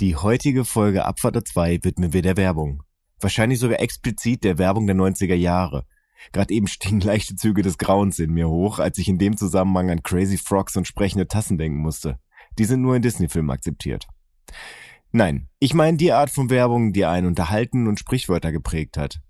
Die heutige Folge Abfahrt 2 widmen wir der Werbung. Wahrscheinlich sogar explizit der Werbung der 90er Jahre. Gerade eben stiegen leichte Züge des Grauens in mir hoch, als ich in dem Zusammenhang an Crazy Frogs und sprechende Tassen denken musste. Die sind nur in Disney-Filmen akzeptiert. Nein, ich meine die Art von Werbung, die einen unterhalten und Sprichwörter geprägt hat.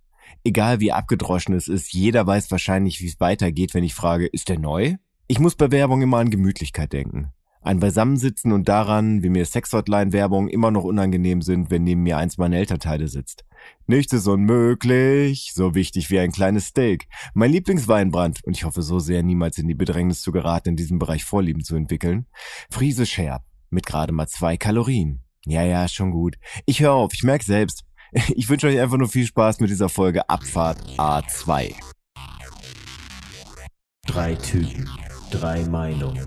Egal wie abgedroschen es ist, jeder weiß wahrscheinlich, wie es weitergeht, wenn ich frage, ist der neu? Ich muss bei Werbung immer an Gemütlichkeit denken. Ein Beisammensitzen und daran, wie mir Sexhotline-Werbung immer noch unangenehm sind, wenn neben mir eins meiner Elternteile sitzt. Nichts ist unmöglich, so wichtig wie ein kleines Steak. Mein Lieblingsweinbrand, und ich hoffe so sehr, niemals in die Bedrängnis zu geraten, in diesem Bereich Vorlieben zu entwickeln. Friese Scherb, mit gerade mal zwei Kalorien. Ja, ja, schon gut. Ich höre auf, ich merke selbst. Ich wünsche euch einfach nur viel Spaß mit dieser Folge Abfahrt A2. Drei Typen, drei Meinungen,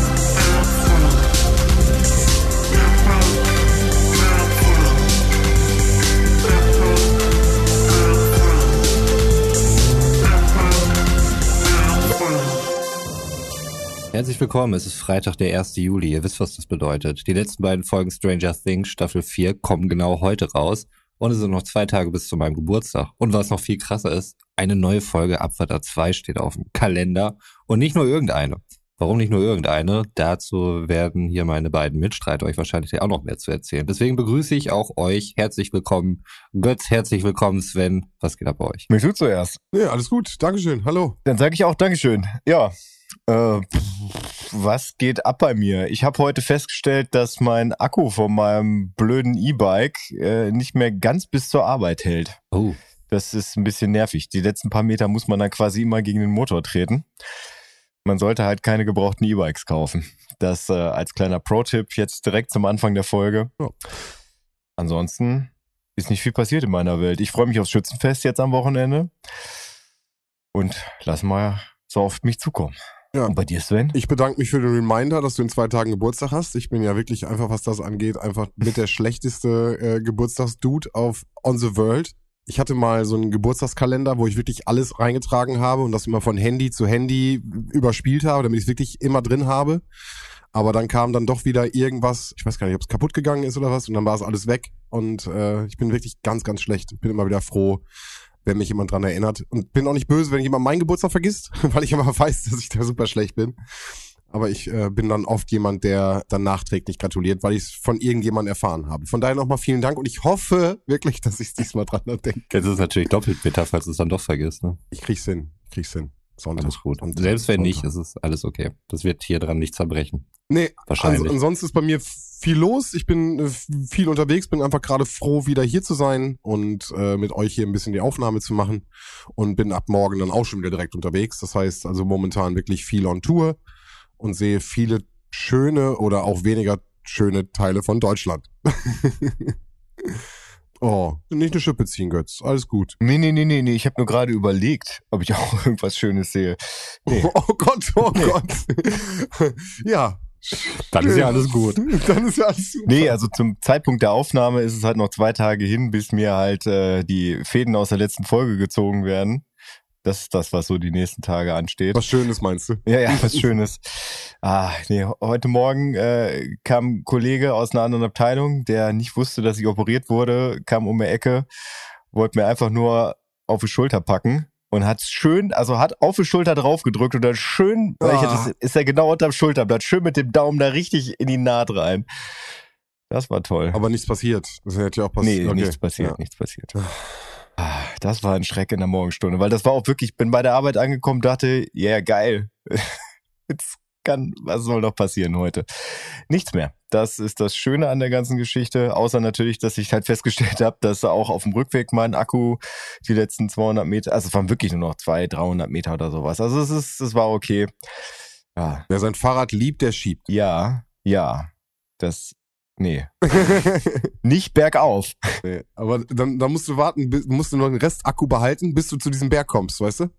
Herzlich willkommen, es ist Freitag, der 1. Juli. Ihr wisst, was das bedeutet. Die letzten beiden Folgen Stranger Things Staffel 4 kommen genau heute raus. Und es sind noch zwei Tage bis zu meinem Geburtstag. Und was noch viel krasser ist, eine neue Folge Abfahrt 2 steht auf dem Kalender. Und nicht nur irgendeine. Warum nicht nur irgendeine? Dazu werden hier meine beiden Mitstreiter euch wahrscheinlich auch noch mehr zu erzählen. Deswegen begrüße ich auch euch. Herzlich willkommen. Götz, herzlich willkommen, Sven. Was geht ab bei euch? Mich du zuerst. Nee, alles gut. Dankeschön. Hallo. Dann sage ich auch Dankeschön. Ja, äh, was geht ab bei mir? Ich habe heute festgestellt, dass mein Akku von meinem blöden E-Bike äh, nicht mehr ganz bis zur Arbeit hält. Oh. Das ist ein bisschen nervig. Die letzten paar Meter muss man dann quasi immer gegen den Motor treten. Man sollte halt keine gebrauchten E-Bikes kaufen. Das äh, als kleiner Pro-Tipp jetzt direkt zum Anfang der Folge. Ja. Ansonsten ist nicht viel passiert in meiner Welt. Ich freue mich aufs Schützenfest jetzt am Wochenende und lass mal so auf mich zukommen. Ja. Und bei dir, Sven? Ich bedanke mich für den Reminder, dass du in zwei Tagen Geburtstag hast. Ich bin ja wirklich einfach, was das angeht, einfach mit der schlechteste äh, Geburtstagsdude auf On the World. Ich hatte mal so einen Geburtstagskalender, wo ich wirklich alles reingetragen habe und das immer von Handy zu Handy überspielt habe, damit ich es wirklich immer drin habe. Aber dann kam dann doch wieder irgendwas, ich weiß gar nicht, ob es kaputt gegangen ist oder was, und dann war es alles weg. Und äh, ich bin wirklich ganz, ganz schlecht. Ich bin immer wieder froh, wenn mich jemand dran erinnert. Und bin auch nicht böse, wenn jemand meinen Geburtstag vergisst, weil ich immer weiß, dass ich da super schlecht bin. Aber ich äh, bin dann oft jemand, der dann nachträglich gratuliert, weil ich es von irgendjemandem erfahren habe. Von daher nochmal vielen Dank und ich hoffe wirklich, dass ich diesmal dran denke. Jetzt ist es natürlich doppelt bitter, falls du es dann doch vergisst. Ne? Ich krieg's hin. Ich krieg's hin. Sonntag. Alles gut. Sonntag. Selbst wenn nicht, Sonntag. ist es alles okay. Das wird hier dran nicht zerbrechen. Nee, Wahrscheinlich. Also, ansonsten ist bei mir viel los. Ich bin äh, viel unterwegs, bin einfach gerade froh, wieder hier zu sein und äh, mit euch hier ein bisschen die Aufnahme zu machen. Und bin ab morgen dann auch schon wieder direkt unterwegs. Das heißt also momentan wirklich viel on Tour und sehe viele schöne oder auch weniger schöne Teile von Deutschland. oh, nicht eine Schippe ziehen, Götz. Alles gut. Nee, nee, nee, nee, nee. Ich habe nur gerade überlegt, ob ich auch irgendwas Schönes sehe. Nee. Oh Gott, oh Gott. ja. Dann ist ja alles gut. Dann ist ja alles super. Nee, also zum Zeitpunkt der Aufnahme ist es halt noch zwei Tage hin, bis mir halt äh, die Fäden aus der letzten Folge gezogen werden. Das ist das, was so die nächsten Tage ansteht. Was Schönes meinst du? Ja, ja, was Schönes. Ah, nee, heute Morgen äh, kam ein Kollege aus einer anderen Abteilung, der nicht wusste, dass ich operiert wurde, kam um die Ecke, wollte mir einfach nur auf die Schulter packen und hat schön, also hat auf die Schulter drauf gedrückt und dann schön, weil ich, Ah. das ist er genau unterm Schulterblatt, schön mit dem Daumen da richtig in die Naht rein. Das war toll. Aber nichts passiert. Das hätte ja auch nee, passiert. nichts passiert, Ja. nichts passiert. Ah, Das war ein Schreck in der Morgenstunde, weil das war auch wirklich, ich bin bei der Arbeit angekommen, dachte, ja, yeah, geil. Jetzt kann, was soll noch passieren heute? Nichts mehr. Das ist das Schöne an der ganzen Geschichte, außer natürlich, dass ich halt festgestellt habe, dass auch auf dem Rückweg mein Akku die letzten 200 Meter, also es waren wirklich nur noch 200, 300 Meter oder sowas. Also es ist, es war okay. Ja, Wer sein Fahrrad liebt, der schiebt. ja, ja. Das, nee, nicht bergauf. nee. Aber dann, dann musst du warten, bis- musst du noch den Rest Akku behalten, bis du zu diesem Berg kommst, weißt du?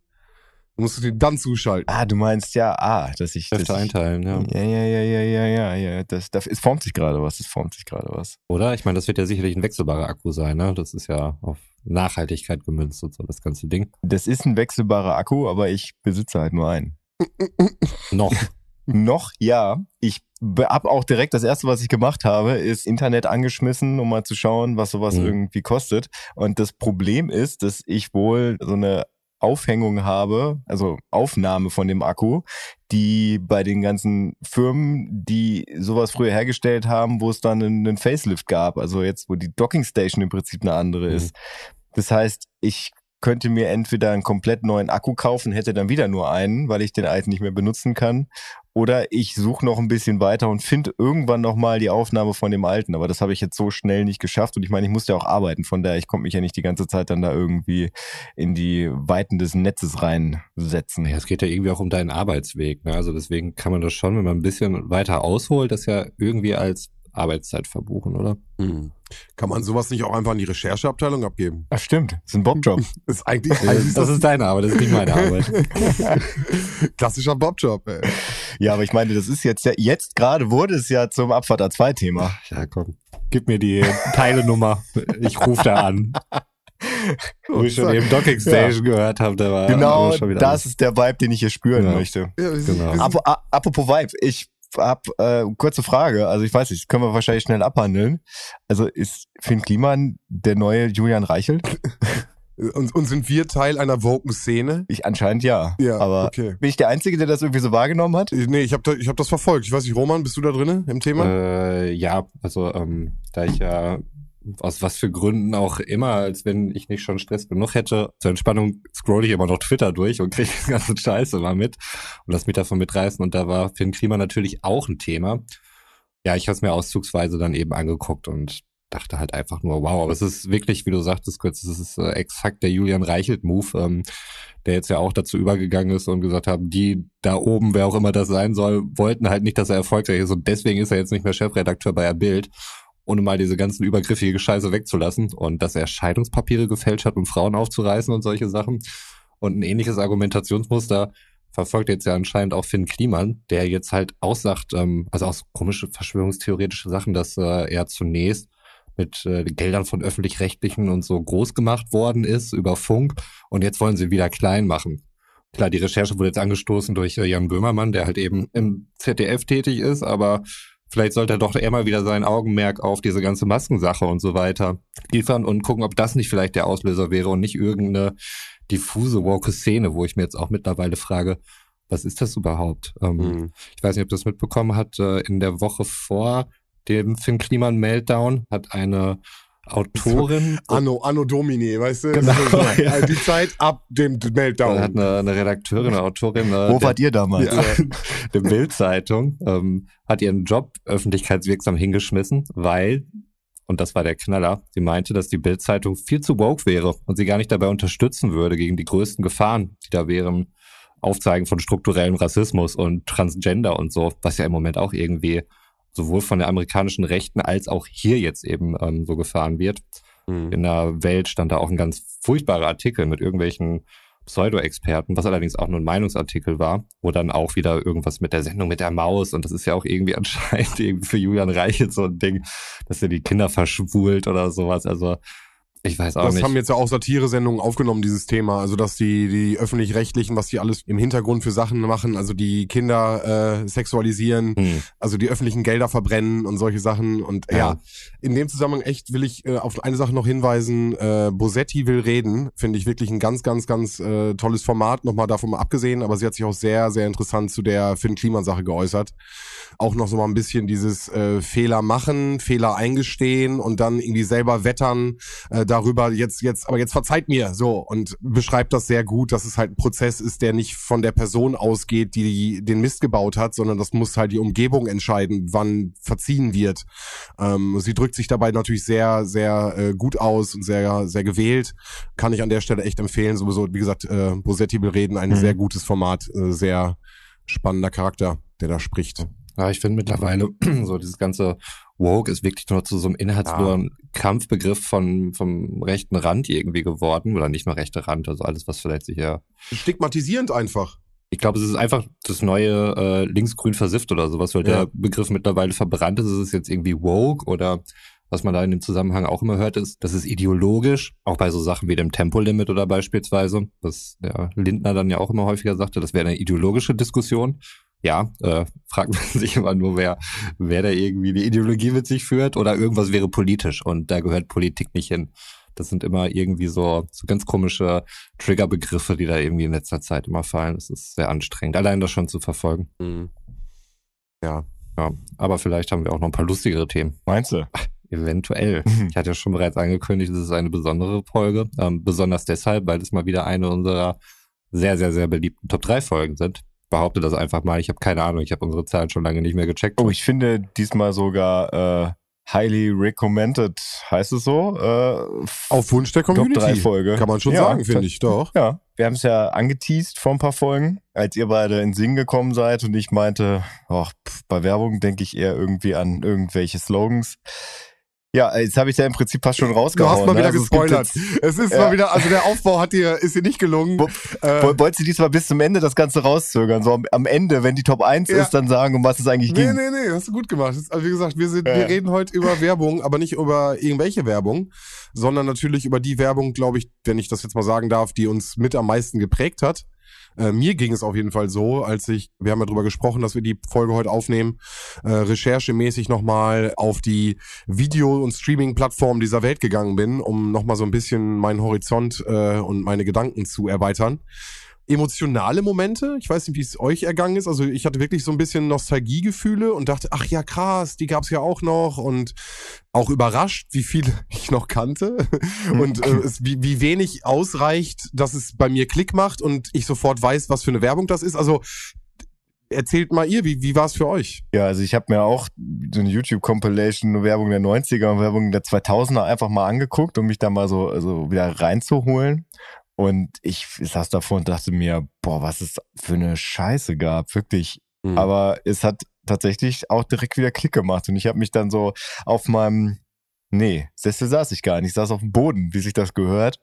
Du musst den dann zuschalten. Ah, du meinst ja, ah, dass ich. Kräfte ich einteilen, ja. ja, ja, ja, ja, ja, ja, ja. Das, das, es formt sich gerade was, es formt sich gerade was. Oder? Ich meine, das wird ja sicherlich ein wechselbarer Akku sein, ne? Das ist ja auf Nachhaltigkeit gemünzt und so, das ganze Ding. Das ist ein wechselbarer Akku, aber ich besitze halt nur einen. Noch. Noch ja. Ich be- hab auch direkt das erste, was ich gemacht habe, ist Internet angeschmissen, um mal zu schauen, was sowas Mhm. irgendwie kostet. Und das Problem ist, dass ich wohl so eine Aufhängung habe, also Aufnahme von dem Akku, die bei den ganzen Firmen, die sowas früher hergestellt haben, wo es dann einen, Facelift gab, also jetzt, wo die Docking Station im Prinzip eine andere Mhm. ist. Das heißt, ich könnte mir entweder einen komplett neuen Akku kaufen, hätte dann wieder nur einen, weil ich den alten nicht mehr benutzen kann. Oder ich suche noch ein bisschen weiter und finde irgendwann nochmal die Aufnahme von dem alten. Aber das habe ich jetzt so schnell nicht geschafft. Und ich meine, ich musste ja auch arbeiten. Von daher, ich konnte mich ja nicht die ganze Zeit dann da irgendwie in die Weiten des Netzes reinsetzen. Ja, es geht ja irgendwie auch um deinen Arbeitsweg, ne? Also deswegen kann man das schon, wenn man ein bisschen weiter ausholt, das ja irgendwie als Arbeitszeit verbuchen, oder? Hm. Kann man sowas nicht auch einfach an die Rechercheabteilung abgeben? Ach stimmt, das ist ein Bobjob. Das ist eigentlich, Das ist deine Arbeit, das ist nicht meine Arbeit. klassischer Bobjob, ey. ja, aber ich meine, das ist jetzt ja, jetzt gerade wurde es ja zum Abfahrt A2-Thema. Ja, komm. Gib mir die Teilenummer. Ich rufe da an. Wo ich schon eben Docking Station gehört habe, da war Genau, aber schon wieder das alles. ist der Vibe, den ich hier spüren Ja. möchte. Ja, Genau. Ap apropos Vibe, ich hab äh, kurze Frage, also ich weiß nicht, das können wir wahrscheinlich schnell abhandeln. Also ist Finn Kliman der neue Julian Reichelt? Und, und sind wir Teil einer woken Szene? Ich anscheinend ja. Ja, aber okay. bin ich der Einzige, der das irgendwie so wahrgenommen hat? Nee, ich habe da, ich hab das verfolgt. Ich weiß nicht, Roman, bist du da drinne im Thema? Äh, ja, also ähm, da ich ja aus was für Gründen auch immer, als wenn ich nicht schon Stress genug hätte, zur Entspannung scroll ich immer noch Twitter durch und kriege den ganzen Scheiß immer mit und lass mich davon mitreißen. Und da war Finn Klima natürlich auch ein Thema. Ja, ich habe es mir auszugsweise dann eben angeguckt und dachte halt einfach nur, wow, aber es ist wirklich, wie du sagtest kurz, es ist äh, exakt der Julian Reichelt-Move, ähm, der jetzt ja auch dazu übergegangen ist und gesagt haben, die da oben, wer auch immer das sein soll, wollten halt nicht, dass er erfolgreich ist und deswegen ist er jetzt nicht mehr Chefredakteur bei der Bild, ohne mal diese ganzen übergriffige Scheiße wegzulassen und dass er Scheidungspapiere gefälscht hat, um Frauen aufzureißen und solche Sachen. Und ein ähnliches Argumentationsmuster verfolgt jetzt ja anscheinend auch Finn Kliman, der jetzt halt aussagt, ähm, also aus komische verschwörungstheoretische Sachen, dass äh, er zunächst mit äh, Geldern von öffentlich-rechtlichen und so groß gemacht worden ist über Funk und jetzt wollen sie wieder klein machen. Klar, die Recherche wurde jetzt angestoßen durch äh, Jan Böhmermann, der halt eben im ZDF tätig ist, aber vielleicht sollte er doch eher mal wieder sein Augenmerk auf diese ganze Maskensache und so weiter liefern und gucken, ob das nicht vielleicht der Auslöser wäre und nicht irgendeine diffuse woke Szene, wo ich mir jetzt auch mittlerweile frage, was ist das überhaupt? Ähm, Hm. ich weiß nicht, ob du das mitbekommen hat, äh, in der Woche vor dem Finn Kliman Meltdown hat eine Autorin Anno, Anno Domini, weißt du? Genau, So, ja. also die Zeit ab dem Meltdown. hat eine, eine Redakteurin, eine Autorin äh, Wo der, wart ihr damals? ja, der Bild-Zeitung ähm, hat ihren Job öffentlichkeitswirksam hingeschmissen, weil und das war der Knaller, sie meinte, dass die Bild-Zeitung viel zu woke wäre und sie gar nicht dabei unterstützen würde gegen die größten Gefahren, die da wären. Aufzeigen von strukturellem Rassismus und Transgender und so, was ja im Moment auch irgendwie sowohl von der amerikanischen Rechten als auch hier jetzt eben ähm, so gefahren wird. Hm. In der Welt stand da auch ein ganz furchtbarer Artikel mit irgendwelchen Pseudo-Experten, was allerdings auch nur ein Meinungsartikel war, wo dann auch wieder irgendwas mit der Sendung mit der Maus und das ist ja auch irgendwie anscheinend irgendwie für Julian Reichelt so ein Ding, dass er die Kinder verschwult oder sowas. Also ich weiß auch Das nicht. haben jetzt ja auch Satire-Sendungen aufgenommen, dieses Thema. Also, dass die, die Öffentlich-Rechtlichen, was die alles im Hintergrund für Sachen machen, also die Kinder äh, sexualisieren, hm. also die öffentlichen Gelder verbrennen und solche Sachen. Und ja, Ja. in dem Zusammenhang echt will ich äh, auf eine Sache noch hinweisen. Äh, Bosetti will reden, finde ich wirklich ein ganz, ganz, ganz äh, tolles Format, nochmal davon mal abgesehen, aber sie hat sich auch sehr, sehr interessant zu der Finn-Kliman-Sache geäußert. Auch noch so mal ein bisschen dieses äh, Fehler machen, Fehler eingestehen und dann irgendwie selber wettern äh, darüber, jetzt, jetzt, aber jetzt verzeiht mir so und beschreibt das sehr gut, dass es halt ein Prozess ist, der nicht von der Person ausgeht, die den Mist gebaut hat, sondern das muss halt die Umgebung entscheiden, wann verziehen wird. Ähm, sie drückt sich dabei natürlich sehr, sehr äh, gut aus und sehr, sehr gewählt. Kann ich an der Stelle echt empfehlen. Sowieso, wie gesagt, äh, Bosetti will reden, ein Mhm. sehr gutes Format, äh, sehr spannender Charakter, der da spricht. Ja, ich finde mittlerweile so dieses ganze Woke ist wirklich nur zu so einem inhaltslosen ja. Kampfbegriff von, vom rechten Rand irgendwie geworden. Oder nicht nur rechte Rand, also alles, was vielleicht sich ja. Stigmatisierend einfach. Ich glaube, es ist einfach das neue äh, linksgrün versifft oder sowas, weil ja. der Begriff mittlerweile verbrannt ist. Ist es jetzt irgendwie woke oder was man da in dem Zusammenhang auch immer hört, ist, dass es ideologisch, auch bei so Sachen wie dem Tempolimit oder beispielsweise, was der Lindner dann ja auch immer häufiger sagte, das wäre eine ideologische Diskussion. Ja, äh, fragt man sich immer nur, wer, wer da irgendwie die Ideologie mit sich führt oder irgendwas wäre politisch und da gehört Politik nicht hin. Das sind immer irgendwie so, so ganz komische Triggerbegriffe, die da irgendwie in letzter Zeit immer fallen. Das ist sehr anstrengend, allein das schon zu verfolgen. Mhm. Ja. Ja, aber vielleicht haben wir auch noch ein paar lustigere Themen. Meinst du? Eventuell. Ich hatte ja schon bereits angekündigt, es ist eine besondere Folge. Ähm, besonders deshalb, weil es mal wieder eine unserer sehr, sehr, sehr beliebten Top 3 Folgen sind. Behaupte das einfach mal. Ich habe keine Ahnung. Ich habe unsere Zahlen schon lange nicht mehr gecheckt. Oh, ich finde diesmal sogar äh, highly recommended, heißt es so? Äh, Auf Wunsch der Community. Top 3 Folge. Kann man schon ja, sagen, finde ich, doch. Ja, wir haben es ja angeteased vor ein paar Folgen, als ihr beide in Singen gekommen seid und ich meinte, pff, bei Werbung denke ich eher irgendwie an irgendwelche Slogans. Ja, jetzt habe ich ja im Prinzip fast schon rausgehauen. Du hast mal ne? wieder also gespoilert. Es, es ist ja. mal wieder, also der Aufbau hat dir, ist dir nicht gelungen. Wo, äh, wolltest du diesmal bis zum Ende das Ganze rauszögern? So am, am Ende, wenn die Top 1 ja. ist, dann sagen, um was es eigentlich nee, ging. Nee, nee, nee, hast du gut gemacht. Also wie gesagt, wir, sind, ja. wir reden heute über Werbung, aber nicht über irgendwelche Werbung, sondern natürlich über die Werbung, glaube ich, wenn ich das jetzt mal sagen darf, die uns mit am meisten geprägt hat. Äh, mir ging es auf jeden Fall so, als ich, wir haben ja drüber gesprochen, dass wir die Folge heute aufnehmen, äh, recherchemäßig nochmal auf die Video- und Streaming-Plattformen dieser Welt gegangen bin, um nochmal so ein bisschen meinen Horizont äh, und meine Gedanken zu erweitern emotionale Momente. Ich weiß nicht, wie es euch ergangen ist. Also ich hatte wirklich so ein bisschen Nostalgiegefühle und dachte, ach ja, krass, die gab's ja auch noch und auch überrascht, wie viele ich noch kannte und äh, es, wie, wie wenig ausreicht, dass es bei mir Klick macht und ich sofort weiß, was für eine Werbung das ist. Also erzählt mal ihr, wie, wie war es für euch? Ja, also ich habe mir auch so eine YouTube-Compilation, Werbung der 90er und Werbung der 2000er einfach mal angeguckt, um mich da mal so also wieder reinzuholen. Und ich saß davor und dachte mir, boah, was es für eine Scheiße gab, wirklich. Mhm. Aber es hat tatsächlich auch direkt wieder Klick gemacht. Und ich habe mich dann so auf meinem, nee, Sessel saß ich gar nicht, ich saß auf dem Boden, wie sich das gehört.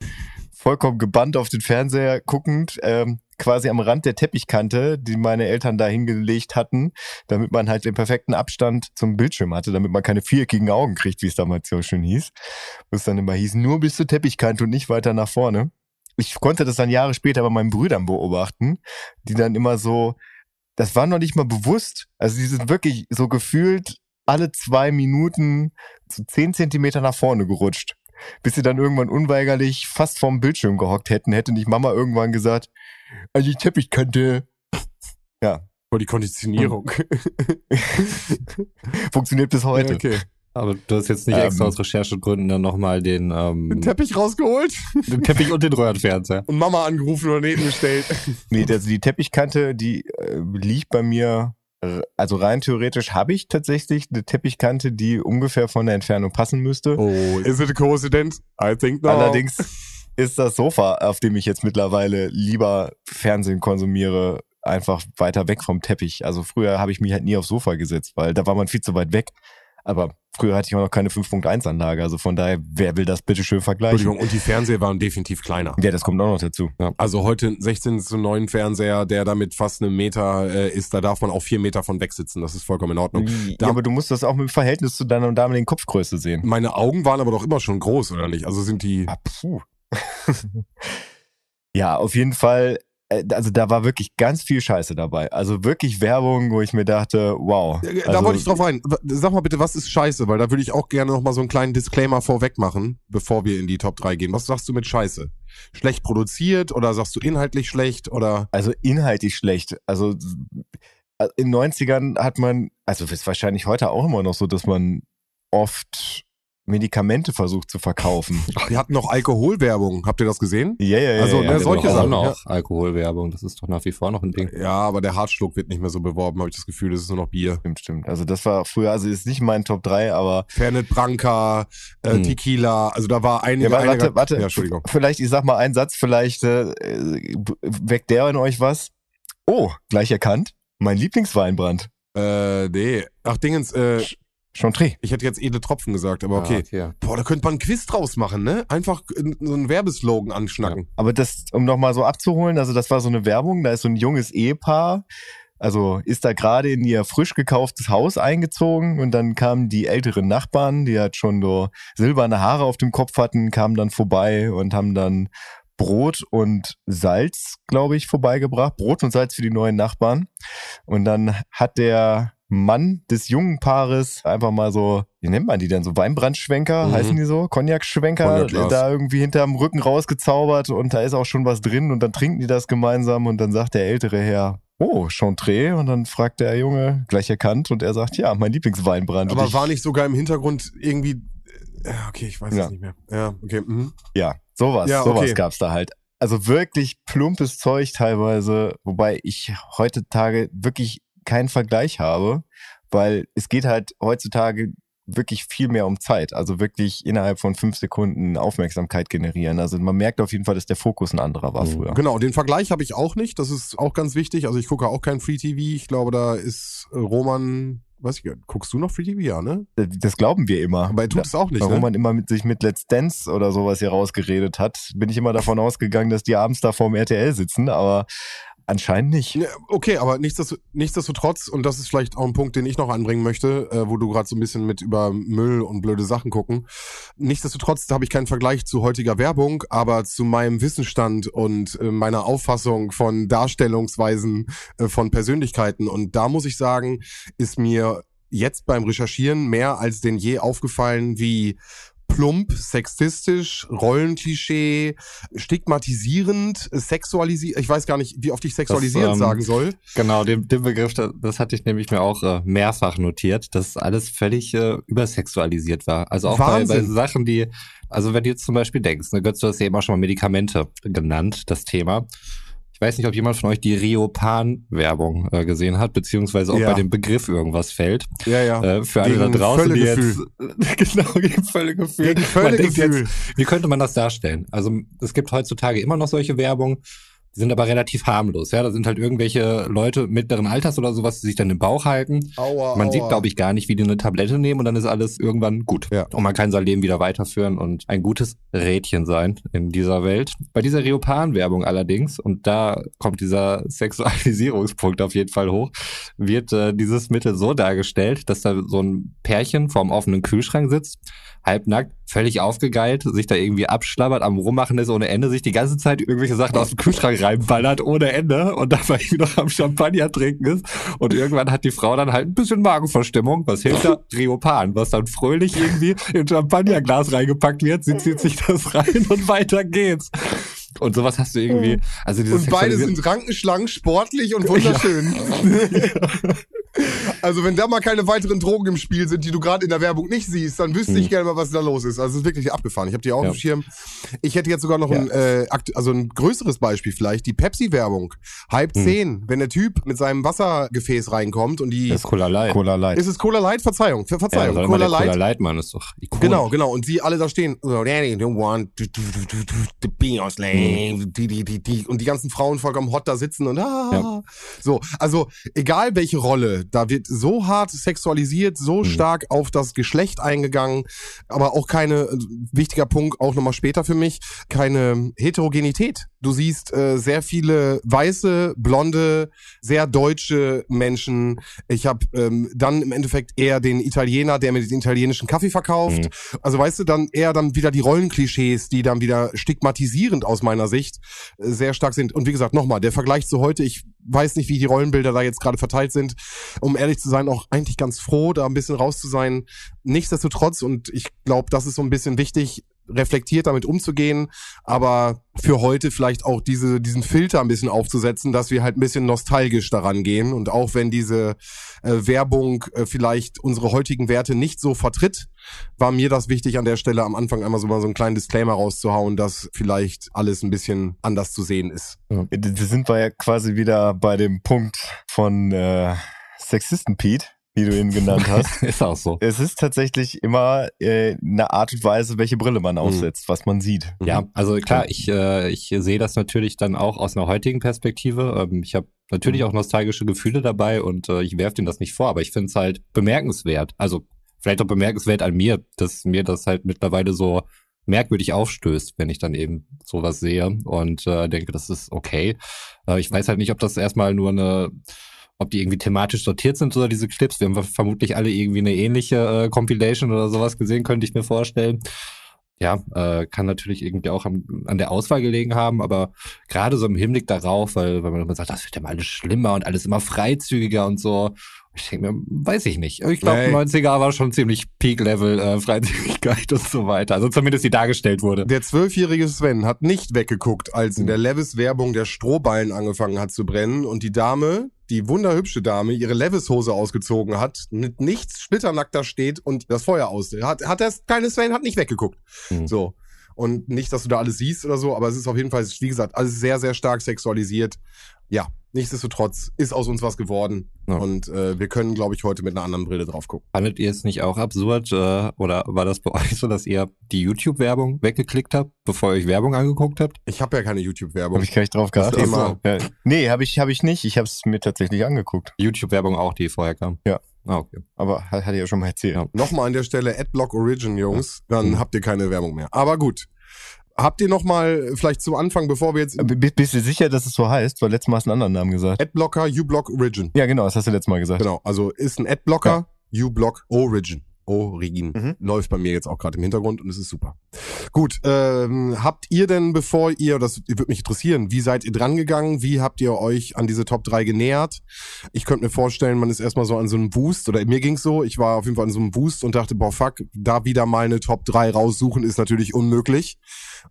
Vollkommen gebannt auf den Fernseher guckend, ähm, quasi am Rand der Teppichkante, die meine Eltern da hingelegt hatten, damit man halt den perfekten Abstand zum Bildschirm hatte, damit man keine viereckigen Augen kriegt, wie es damals so schön hieß. Wo es dann immer hieß, nur bis zur Teppichkante und nicht weiter nach vorne ich konnte das dann Jahre später bei meinen Brüdern beobachten, die dann immer so, das war noch nicht mal bewusst. Also die sind wirklich so gefühlt alle zwei Minuten zu zehn Zentimeter nach vorne gerutscht. Bis sie dann irgendwann unweigerlich fast vorm Bildschirm gehockt hätten, hätte nicht Mama irgendwann gesagt, also die Teppichkante. Ja. Vor die Konditionierung. Funktioniert bis heute. Ja, okay. Aber du hast jetzt nicht ähm, extra aus Recherchegründen dann nochmal den, ähm, den Teppich rausgeholt? Den Teppich und den Röhrenfernseher. Und Mama angerufen oder neben gestellt. Nee, also die Teppichkante, die äh, liegt bei mir, also rein theoretisch habe ich tatsächlich eine Teppichkante, die ungefähr von der Entfernung passen müsste. Oh, is it a coincidence? I think not. Allerdings ist das Sofa, auf dem ich jetzt mittlerweile lieber Fernsehen konsumiere, einfach weiter weg vom Teppich. Also früher habe ich mich halt nie aufs Sofa gesetzt, weil da war man viel zu weit weg. Aber früher hatte ich auch noch keine 5.1-Anlage. Also von daher, wer will das bitte schön vergleichen? Entschuldigung, und die Fernseher waren definitiv kleiner. Ja, das kommt auch noch dazu. Ja. Also heute 16 zu 9 Fernseher, der damit fast einen Meter äh, ist, da darf man auch vier Meter von weg sitzen. Das ist vollkommen in Ordnung. Ja, da, aber du musst das auch im Verhältnis zu deiner damaligen Kopfgröße sehen. Meine Augen waren aber doch immer schon groß, oder nicht? Also sind die. Ah, puh. ja, auf jeden Fall also da war wirklich ganz viel Scheiße dabei. Also wirklich Werbung, wo ich mir dachte, wow. Da also, wollte ich drauf rein. Sag mal bitte, was ist Scheiße? Weil da würde ich auch gerne nochmal so einen kleinen Disclaimer vorweg machen, bevor wir in die Top 3 gehen. Was sagst du mit Scheiße? Schlecht produziert oder sagst du inhaltlich schlecht oder? Also inhaltlich schlecht. Also äh, in 90ern hat man, also ist wahrscheinlich heute auch immer noch so, dass man oft Medikamente versucht zu verkaufen. Ach, die hatten noch Alkoholwerbung. Habt ihr das gesehen? Ja, ja, ja. Also, ja, ne, solche Sachen. auch ja. Alkoholwerbung. Das ist doch nach wie vor noch ein Ding. Ja, aber der Hartschluck wird nicht mehr so beworben, habe ich das Gefühl. Das ist nur noch Bier. Stimmt, stimmt. Also das war früher, also ist nicht mein Top 3, aber. Fernet Branca, äh, hm. Tequila, also da war einige. Ja, warte, einige, warte. Ja, Entschuldigung. Vielleicht, ich sag mal einen Satz, vielleicht äh, weckt der in euch was. Oh, gleich erkannt. Mein Lieblingsweinbrand. Äh, nee. Ach, Dingens, äh, Chantre. ich hätte jetzt edle Tropfen gesagt, aber okay. okay. Boah, da könnte man einen Quiz draus machen, ne? Einfach so einen Werbeslogan anschnacken. Aber das, um nochmal so abzuholen, also das war so eine Werbung, da ist so ein junges Ehepaar, also ist da gerade in ihr frisch gekauftes Haus eingezogen und dann kamen die älteren Nachbarn, die halt schon so silberne Haare auf dem Kopf hatten, kamen dann vorbei und haben dann Brot und Salz, glaube ich, vorbeigebracht. Brot und Salz für die neuen Nachbarn. Und dann hat der Mann des jungen Paares einfach mal so, wie nennt man die denn? So Weinbrandschwenker, Mhm. heißen die so? Cognac-Schwenker, da irgendwie hinterm Rücken rausgezaubert und da ist auch schon was drin und dann trinken die das gemeinsam und dann sagt der ältere Herr, oh, Chantre und dann fragt der Junge, gleich erkannt und er sagt, ja, mein Lieblingsweinbrand. Aber war nicht sogar im Hintergrund irgendwie. äh, Okay, ich weiß Ja. es nicht mehr. Ja, okay. Mhm. Ja, sowas, Ja, sowas okay. gab's da halt. Also wirklich plumpes Zeug teilweise, wobei ich heutzutage wirklich keinen Vergleich habe, weil es geht halt heutzutage wirklich viel mehr um Zeit. Also wirklich innerhalb von fünf Sekunden Aufmerksamkeit generieren. Also man merkt auf jeden Fall, dass der Fokus ein anderer war Mhm. früher. Genau, den Vergleich habe ich auch nicht. Das ist auch ganz wichtig. Also ich gucke auch kein Free TV. Ich glaube, da ist äh, Roman. Weiß ich, gar nicht. guckst du noch Free TV? Ja, ne? Das glauben wir immer. Aber er tut es auch nicht, Warum ne? man immer mit sich mit Let's Dance oder sowas hier rausgeredet hat, bin ich immer davon ausgegangen, dass die abends da vorm RTL sitzen, aber anscheinend nicht. Okay, aber nichtsdestot- nichtsdestotrotz, und das ist vielleicht auch ein Punkt, den ich noch anbringen möchte, äh, wo du gerade so ein bisschen mit über Müll und blöde Sachen gucken. Nichtsdestotrotz habe ich keinen Vergleich zu heutiger Werbung, aber zu meinem Wissensstand und äh, meiner Auffassung von Darstellungsweisen äh, von Persönlichkeiten. Und da muss ich sagen, ist mir jetzt beim Recherchieren mehr als denn je aufgefallen, wie plump, sexistisch, Rollenklischee, stigmatisierend, sexualisierend, ich weiß gar nicht, wie oft ich sexualisierend ähm, sagen soll. Genau, den, den Begriff, das, das hatte ich nämlich mir auch äh, mehrfach notiert, dass alles völlig äh, übersexualisiert war. Also auch bei, bei. Sachen, die, also wenn du jetzt zum Beispiel denkst, ne, Götz, du hast ja eben auch schon mal Medikamente genannt, das Thema. Ich weiß nicht, ob jemand von euch die Riopan-Werbung äh, gesehen hat, beziehungsweise ob Ja. bei dem Begriff irgendwas fällt. Ja, ja. Äh, für alle da Gegen draußen, die jetzt genau gegen Völlegefühl. Gegen Völlegefühl. jetzt, wie könnte man das darstellen? Also es gibt heutzutage immer noch solche Werbung, die sind aber relativ harmlos. Ja, da sind halt irgendwelche Leute mittleren Alters oder sowas, die sich dann den Bauch halten. Aua, Man aua. sieht, glaube ich, gar nicht, wie die eine Tablette nehmen und dann ist alles irgendwann gut. Ja. Und man kann sein Leben wieder weiterführen und ein gutes Rädchen sein in dieser Welt. Bei dieser Riopan-Werbung allerdings, und da kommt dieser Sexualisierungspunkt auf jeden Fall hoch, wird äh, dieses Mittel so dargestellt, dass da so ein Pärchen vorm offenen Kühlschrank sitzt, halbnackt, völlig aufgegeilt, sich da irgendwie abschlabbert, am Rummachen ist ohne Ende, sich die ganze Zeit irgendwelche Sachen aus dem Kühlschrank reinballert ohne Ende und dabei irgendwie noch am Champagner trinken ist. Und irgendwann hat die Frau dann halt ein bisschen Magenverstimmung. Was hilft da? Riopan, was dann fröhlich irgendwie in Champagnerglas reingepackt wird. Sie zieht sich das rein und weiter geht's. Und sowas hast du irgendwie, also dieses Und beide sind rankenschlank, sportlich und wunderschön. also wenn da mal keine weiteren Drogen im Spiel sind, die du gerade in der Werbung nicht siehst, dann wüsste ich Hm. gerne mal, was da los ist. Also es ist wirklich abgefahren. Ich habe die auch Ja. auf dem Schirm. Ich hätte jetzt sogar noch ein, äh, also ein größeres Beispiel vielleicht. Die Pepsi-Werbung. Halb Hm. zehn, wenn der Typ mit seinem Wassergefäß reinkommt und die... Das ist Cola Light. Cola Light. ist es Cola Light? Verzeihung, Ver ja, Verzeihung. immer Cola der Cola Light. Light, Mann, ist doch Ikon. Genau, genau. Und sie alle da stehen. So, Daddy, don't want to, to, to, to, to be your slave. Die, die, die, die. Und die ganzen Frauen vollkommen hot da sitzen und ah. Ja. So, also egal welche Rolle, da wird so hart sexualisiert, so stark auf das Geschlecht eingegangen, aber auch keine, wichtiger Punkt, auch nochmal später für mich, keine Heterogenität. Du siehst äh, sehr viele weiße, blonde, sehr deutsche Menschen. Ich habe ähm, dann im Endeffekt eher den Italiener, der mir den italienischen Kaffee verkauft. Mhm. Also weißt du, dann eher dann wieder die Rollenklischees, die dann wieder stigmatisierend aus meiner Sicht äh, sehr stark sind. Und wie gesagt, nochmal, der Vergleich zu heute, ich weiß nicht, wie die Rollenbilder da jetzt gerade verteilt sind. Um ehrlich zu sein, auch eigentlich ganz froh, da ein bisschen raus zu sein. Nichtsdestotrotz, und ich glaube, das ist so ein bisschen wichtig, reflektiert damit umzugehen, aber für heute vielleicht auch diese, diesen Filter ein bisschen aufzusetzen, dass wir halt ein bisschen nostalgisch daran gehen und auch wenn diese äh, Werbung äh, vielleicht unsere heutigen Werte nicht so vertritt, war mir das wichtig an der Stelle am Anfang einmal so mal so einen kleinen Disclaimer rauszuhauen, dass vielleicht alles ein bisschen anders zu sehen ist. Da sind wir ja quasi wieder bei dem Punkt von äh, Sexisten Pete. Die du ihn genannt hast. ist auch so. Es ist tatsächlich immer äh, eine Art und Weise, welche Brille man aufsetzt, was man sieht. Ja, also klar, ich, äh, ich sehe das natürlich dann auch aus einer heutigen Perspektive. Ähm, ich habe natürlich auch nostalgische Gefühle dabei und äh, ich werfe dem das nicht vor, aber ich finde es halt bemerkenswert. Also vielleicht auch bemerkenswert an mir, dass mir das halt mittlerweile so merkwürdig aufstößt, wenn ich dann eben sowas sehe und äh, denke, das ist okay. Äh, ich weiß halt nicht, ob das erstmal nur eine ob die irgendwie thematisch sortiert sind oder diese Clips. Wir haben vermutlich alle irgendwie eine ähnliche äh, Compilation oder sowas gesehen, könnte ich mir vorstellen. Ja, äh, kann natürlich irgendwie auch am, an der Auswahl gelegen haben, aber gerade so im Hinblick darauf, weil, weil man immer sagt, das wird ja mal alles schlimmer und alles immer freizügiger und so. Ich denke mir, weiß ich nicht. Ich glaube, Nee. 90er war schon ziemlich Peak-Level äh, Freizügigkeit und so weiter. Also zumindest die dargestellt wurde. Der zwölfjährige Sven hat nicht weggeguckt, als in der Levis-Werbung der Strohballen angefangen hat zu brennen und die Dame, die wunderhübsche Dame, ihre Levis-Hose ausgezogen hat, mit nichts splitternackt da steht und das Feuer aus. Hat, hat der kleine Sven hat nicht weggeguckt. Mhm. So. Und nicht, dass du da alles siehst oder so, aber es ist auf jeden Fall, wie gesagt, alles sehr, sehr stark sexualisiert. Ja, nichtsdestotrotz ist aus uns was geworden. Ja. Und äh, wir können, glaube ich, heute mit einer anderen Brille drauf gucken. Fandet ihr es nicht auch absurd äh, oder war das bei euch so, dass ihr die YouTube-Werbung weggeklickt habt, bevor ihr euch Werbung angeguckt habt? Ich habe ja keine YouTube-Werbung. Habe ich gar nicht drauf geachtet. Ja. Nee, habe ich, hab ich nicht. Ich habe es mir tatsächlich angeguckt. YouTube-Werbung auch, die vorher kam? Ja. Ah, okay. Aber hat- ich ja schon mal erzählt. Ja. Nochmal an der Stelle Adblock Origin, Jungs. Dann Mhm. habt ihr keine Werbung mehr. Aber gut. Habt ihr noch mal vielleicht zum Anfang, bevor wir jetzt B- Bist, du sicher, dass es so heißt? Weil letztes Mal hast du einen anderen Namen gesagt. Adblocker U-Block Origin. Ja, genau, das hast du letztes Mal gesagt. Genau, also ist ein Adblocker U-Block Origin. Origin. Mhm. Läuft bei mir jetzt auch gerade im Hintergrund und es ist super. Gut, ähm, habt ihr denn, bevor ihr, das würde mich interessieren, wie seid ihr dran gegangen? Wie habt ihr euch an diese Top 3 genähert? Ich könnte mir vorstellen, man ist erstmal so an so einem Boost, oder mir ging's so, ich war auf jeden Fall an so einem Boost und dachte, boah, fuck, da wieder mal eine Top 3 raussuchen, ist natürlich unmöglich.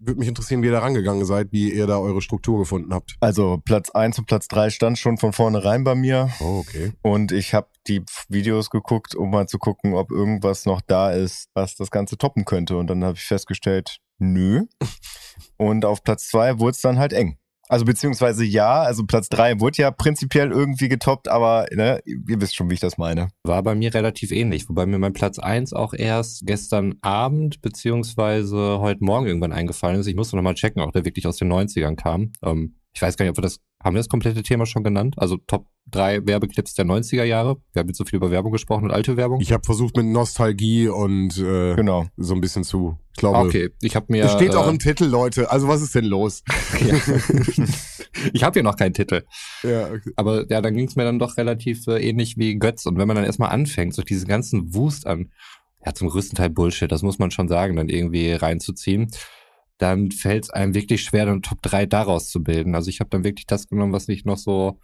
Würde mich interessieren, wie ihr da rangegangen seid, wie ihr da eure Struktur gefunden habt. Also Platz 1 und Platz 3 stand schon von vornherein bei mir. Oh, okay. Und ich habe die Videos geguckt, um mal zu gucken, ob irgendwas noch da ist, was das Ganze toppen könnte. Und dann habe ich festgestellt, nö. Und auf Platz 2 wurde es dann halt eng. Also beziehungsweise ja, also Platz 3 wurde ja prinzipiell irgendwie getoppt, aber ne, ihr wisst schon, wie ich das meine. War bei mir relativ ähnlich, wobei mir mein Platz eins auch erst gestern Abend beziehungsweise heute Morgen irgendwann eingefallen ist. Ich musste nochmal checken, ob der wirklich aus den 90ern kam. Ähm, ich weiß gar nicht, ob wir das, haben wir das komplette Thema schon genannt? Also Top 3 Werbeclips der 90er Jahre. Wir haben jetzt so viel über Werbung gesprochen und alte Werbung. Ich habe versucht mit Nostalgie und äh, Genau. so ein bisschen zu. Ich glaube, okay, ich habe mir. es steht auch äh, im Titel, Leute. Also was ist denn los? ich habe hier noch keinen Titel. ja, okay. Aber ja, dann ging es mir dann doch relativ äh, ähnlich wie Götz. Und wenn man dann erstmal anfängt, so diesen ganzen Wust an, ja, zum größten Teil Bullshit, das muss man schon sagen, dann irgendwie reinzuziehen, dann fällt es einem wirklich schwer, dann Top 3 daraus zu bilden. Also ich habe dann wirklich das genommen, was ich noch so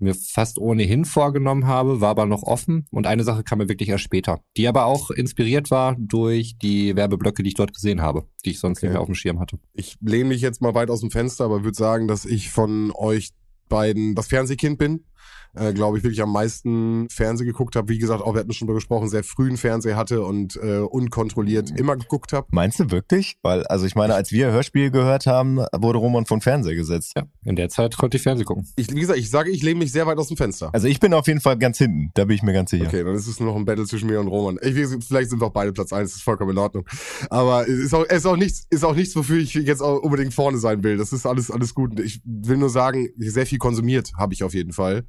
mir fast ohnehin vorgenommen habe, war aber noch offen. Und eine Sache kam mir wirklich erst später, die aber auch inspiriert war durch die Werbeblöcke, die ich dort gesehen habe, die ich sonst Okay. nicht mehr auf dem Schirm hatte. Ich lehne mich jetzt mal weit aus dem Fenster, aber würde sagen, dass ich von euch beiden das Fernsehkind bin. Äh, Glaube ich wirklich am meisten Fernseh geguckt habe. Wie gesagt, auch wir hatten schon drüber gesprochen, sehr frühen Fernseher hatte und äh, unkontrolliert immer geguckt habe. Meinst du wirklich? Weil, also ich meine, als wir Hörspiel gehört haben, wurde Roman von Fernseher gesetzt. Ja, in der Zeit konnte ich Fernsehen gucken. Ich, wie gesagt, ich sage, ich lehne mich sehr weit aus dem Fenster. Also ich bin auf jeden Fall ganz hinten, da bin ich mir ganz sicher. Okay, dann ist es nur noch ein Battle zwischen mir und Roman. Ich, vielleicht sind wir auch beide Platz eins, ist vollkommen in Ordnung. Aber es ist auch, es ist auch nichts, ist auch nichts, wofür ich jetzt auch unbedingt vorne sein will. Das ist alles, alles gut. Ich will nur sagen, sehr viel konsumiert habe ich auf jeden Fall.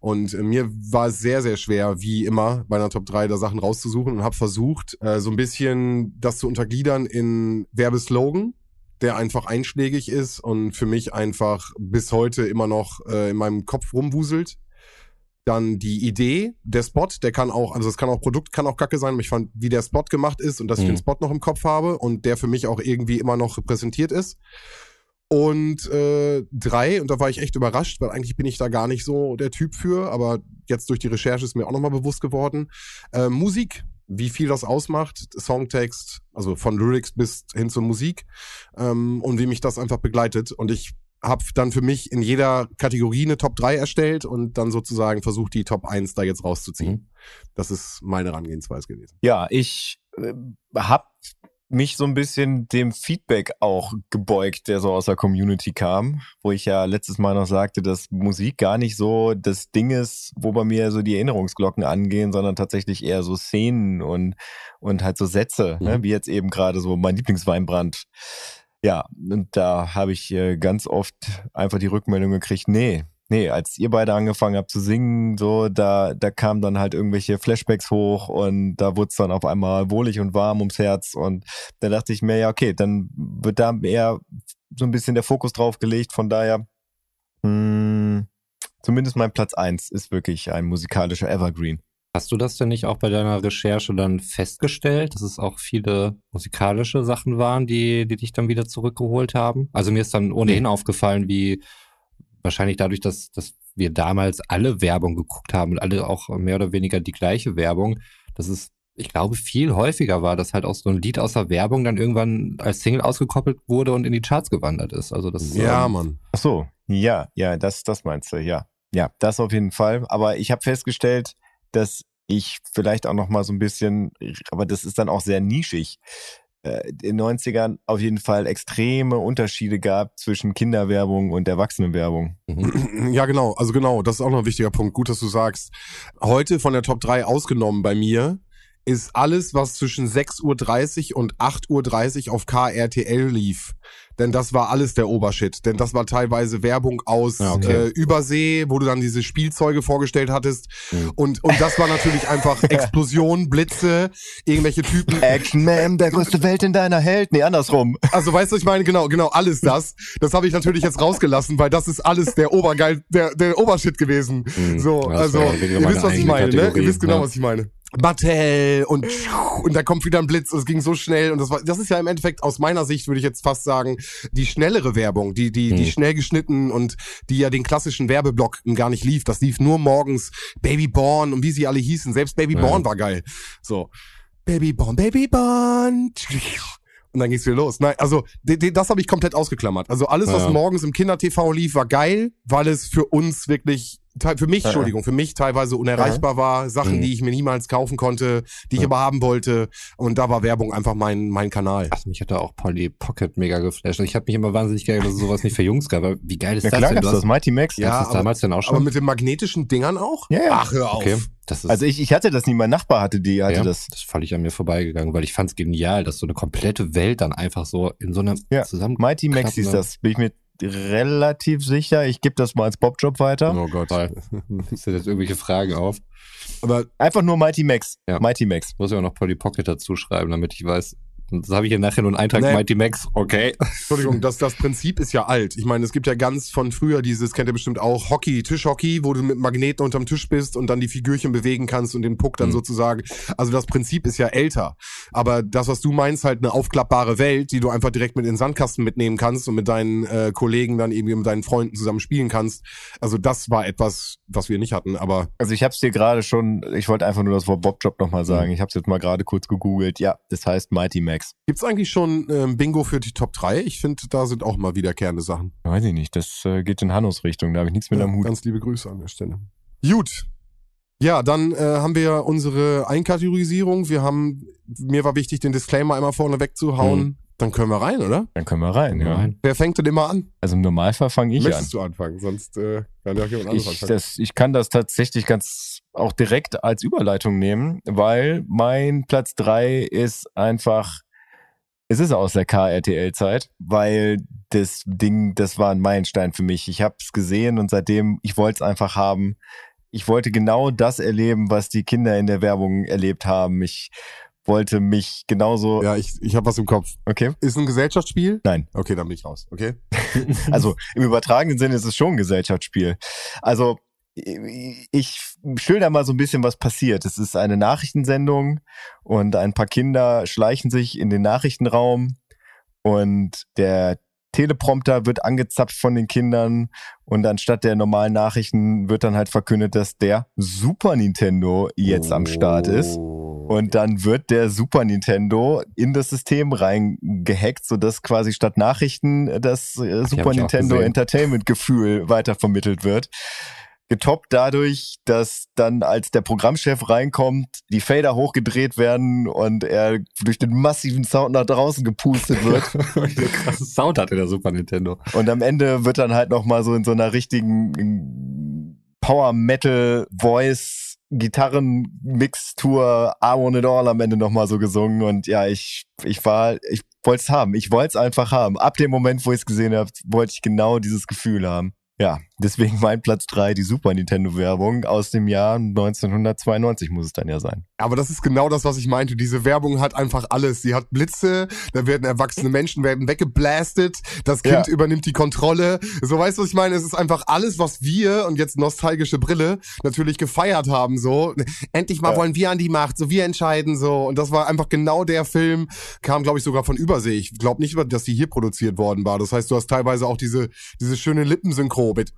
Und äh, mir war es sehr, sehr schwer, wie immer, bei einer Top 3 da Sachen rauszusuchen und habe versucht, äh, so ein bisschen das zu untergliedern in Werbeslogan der einfach einschlägig ist und für mich einfach bis heute immer noch äh, in meinem Kopf rumwuselt. Dann die Idee, der Spot, der kann auch, also es kann auch Produkt, kann auch Kacke sein, aber ich fand, wie der Spot gemacht ist und dass ich Mhm. den Spot noch im Kopf habe und der für mich auch irgendwie immer noch repräsentiert ist. Und äh, drei, und da war ich echt überrascht, weil eigentlich bin ich da gar nicht so der Typ für, aber jetzt durch die Recherche ist mir auch nochmal bewusst geworden. Äh, Musik, wie viel das ausmacht, Songtext, also von Lyrics bis hin zur Musik ähm, und wie mich das einfach begleitet. Und ich habe dann für mich in jeder Kategorie eine Top 3 erstellt und dann sozusagen versucht, die Top 1 da jetzt rauszuziehen. Mhm. Das ist meine Herangehensweise gewesen. Ja, ich äh, hab mich so ein bisschen dem Feedback auch gebeugt, der so aus der Community kam, wo ich ja letztes Mal noch sagte, dass Musik gar nicht so das Ding ist, wo bei mir so die Erinnerungsglocken angehen, sondern tatsächlich eher so Szenen und, und halt so Sätze, ne? Mhm. wie jetzt eben gerade so mein Lieblingsweinbrand. Ja, und da habe ich äh, ganz oft einfach die Rückmeldung gekriegt, nee, nee, als ihr beide angefangen habt zu singen, so, da, da kamen dann halt irgendwelche Flashbacks hoch und da wurde es dann auf einmal wohlig und warm ums Herz und da dachte ich mir, ja, okay, dann wird da eher so ein bisschen der Fokus drauf gelegt, von daher, mh, zumindest mein Platz eins ist wirklich ein musikalischer Evergreen. Hast du das denn nicht auch bei deiner Recherche dann festgestellt, dass es auch viele musikalische Sachen waren, die, die dich dann wieder zurückgeholt haben? Also mir ist dann ohnehin aufgefallen, wie wahrscheinlich dadurch, dass, dass wir damals alle Werbung geguckt haben und alle auch mehr oder weniger die gleiche Werbung, dass es, ich glaube, viel häufiger war, dass halt auch so ein Lied aus der Werbung dann irgendwann als Single ausgekoppelt wurde und in die Charts gewandert ist. Also das Ja, ähm, Mann. Ach so, ja, ja, das, das meinst du, ja. Ja, das auf jeden Fall. Aber ich habe festgestellt, dass ich vielleicht auch noch mal so ein bisschen, aber das ist dann auch sehr nischig, äh, in den 90ern auf jeden Fall extreme Unterschiede gab zwischen Kinderwerbung und Erwachsenenwerbung. mhm. Ja, genau. Also genau, das ist auch noch ein wichtiger Punkt. Gut, dass du sagst. Heute von der Top 3 ausgenommen bei mir ist alles, was zwischen 6.30 Uhr und 8.30 Uhr auf KRTL lief. Denn das war alles der Obershit. Denn das war teilweise Werbung aus Ja, okay. äh, Übersee, wo du dann diese Spielzeuge vorgestellt hattest. Mhm. Und, und das war natürlich einfach Explosion, Blitze, irgendwelche Typen. Action Man, der größte Welt in deiner Held. Nee, andersrum. Also weißt du, ich meine, genau, genau, alles das. Das habe ich natürlich jetzt rausgelassen, weil das ist alles der Obergeil, der, der Obershit gewesen. Mhm. So, also, ihr wisst, was ich meine, ne? Ihr wisst genau, ja. was ich meine. Mattel und und da kommt wieder ein Blitz, es ging so schnell und das war das ist ja im Endeffekt aus meiner Sicht würde ich jetzt fast sagen, die schnellere Werbung, die die die Hm. schnell geschnitten und die ja den klassischen Werbeblock gar nicht lief, das lief nur morgens Baby Born und wie sie alle hießen, selbst Baby Ja. Born war geil. So. Baby Born, Baby Born. Und dann ging's wieder los. Nein, also das habe ich komplett ausgeklammert. Also alles, was Ja. morgens im Kinder-TV lief, war geil, weil es für uns wirklich, für mich, Ja. Entschuldigung, für mich teilweise unerreichbar war. Sachen, Mhm. die ich mir niemals kaufen konnte, die ich Ja. aber haben wollte. Und da war Werbung einfach mein, mein Kanal. Ach, mich hat da auch Polly Pocket mega geflasht. Ich habe mich immer wahnsinnig geärgert, dass es sowas nicht für Jungs gab. Aber wie geil ist Ja das klar denn? gab's Du das, hast, Mighty Max. Ja, ja, das aber- damals denn auch schon? Aber mit den magnetischen Dingern auch? Ja, ja. Ach, hör auf. okay, das ist Also ich, ich hatte das nie, mein Nachbar hatte die, hatte ja, das. das ist völlig an mir vorbeigegangen, weil ich fand's genial, dass so eine komplette Welt dann einfach so in so einer Ja, zusammen Mighty Max hieß das, bin ich mir relativ sicher. Ich gebe das mal als Bobjob weiter. Oh Gott. Toll. Sind jetzt irgendwelche Fragen auf? Aber Einfach nur Mighty Max. Ja. Mighty Max. Muss ich auch noch Polly Pocket dazu schreiben, damit ich weiß. Das habe ich hier nachher nur einen Eintrag Nee. Mighty Max. Okay. Entschuldigung, das, das Prinzip ist ja alt. Ich meine, es gibt ja ganz von früher dieses, kennt ihr bestimmt auch, Hockey, Tischhockey, wo du mit Magneten unterm Tisch bist und dann die Figürchen bewegen kannst und den Puck dann Mhm. sozusagen. Also das Prinzip ist ja älter. Aber das, was du meinst, halt eine aufklappbare Welt, die du einfach direkt mit in den Sandkasten mitnehmen kannst und mit deinen äh, Kollegen dann irgendwie mit deinen Freunden zusammen spielen kannst. Also das war etwas, was wir nicht hatten. Aber Also ich habe es dir gerade schon, ich wollte einfach nur das Wort Bobjob nochmal Mhm. sagen. Ich habe es jetzt mal gerade kurz gegoogelt. Ja, das heißt Mighty Max. Gibt's eigentlich schon ähm, Bingo für die Top 3? Ich finde, da sind auch mal wiederkehrende Sachen. Weiß ich nicht, das äh, geht in Hannos Richtung, da habe ich nichts mit Ja, am Hut. Ganz liebe Grüße an der Stelle. Gut. Ja, dann äh, haben wir unsere Einkategorisierung. Wir haben, mir war wichtig, den Disclaimer einmal vorne wegzuhauen. Mhm. Dann können wir rein, oder? Dann können wir rein, ja. Wer fängt denn immer an? Also im Normalfall fange ich an. Möchtest du anfangen? Sonst äh, kann ja auch jemand anderes Ich, anfangen. das, ich kann das tatsächlich ganz auch direkt als Überleitung nehmen, weil mein Platz drei ist einfach, es ist aus der KRTL-Zeit, weil das Ding, das war ein Meilenstein für mich. Ich habe es gesehen und seitdem, ich wollte es einfach haben. Ich wollte genau das erleben, was die Kinder in der Werbung erlebt haben. Ich wollte mich genauso, ja, ich, ich habe was im Kopf. okay, Ist ein Gesellschaftsspiel? Nein. Okay, dann bin ich raus. Okay. Also im übertragenen Sinne ist es schon ein Gesellschaftsspiel. Also ich schilder mal so ein bisschen, was passiert. Es ist eine Nachrichtensendung und ein paar Kinder schleichen sich in den Nachrichtenraum und der Teleprompter wird angezapft von den Kindern und anstatt der normalen Nachrichten wird dann halt verkündet, dass der Super Nintendo jetzt am Start ist. Oh. Und dann wird der Super Nintendo in das System reingehackt, sodass quasi statt Nachrichten das äh, Super Nintendo. Entertainment Gefühl weitervermittelt wird. Getoppt dadurch, dass dann, als der Programmchef reinkommt, die Fader hochgedreht werden und er durch den massiven Sound nach draußen gepustet wird. krasses Sound hatte der Super Nintendo. Und am Ende wird dann halt nochmal so in so einer richtigen Power Metal Voice Gitarrenmixtur I Want It All am Ende nochmal so gesungen und ja, ich, ich war, ich wollte es haben. Ich wollte es einfach haben. Ab dem Moment, wo ich es gesehen habe, wollte ich genau dieses Gefühl haben. Ja, deswegen mein Platz drei die Super Nintendo-Werbung aus dem Jahr 1992 muss es dann ja sein. Aber das ist genau das, was ich meinte. Diese Werbung hat einfach alles. Sie hat Blitze, da werden erwachsene Menschen werden weggeblastet, das Kind Ja. übernimmt die Kontrolle. So weißt du, was ich meine? Es ist einfach alles, was wir und jetzt nostalgische Brille natürlich gefeiert haben. So endlich mal Ja. wollen wir an die Macht, so wir entscheiden so. Und das war einfach genau der Film. Kam glaube ich sogar von Übersee. Ich glaube nicht, dass die hier produziert worden war. Das heißt, du hast teilweise auch diese diese schöne Lippensynchro mit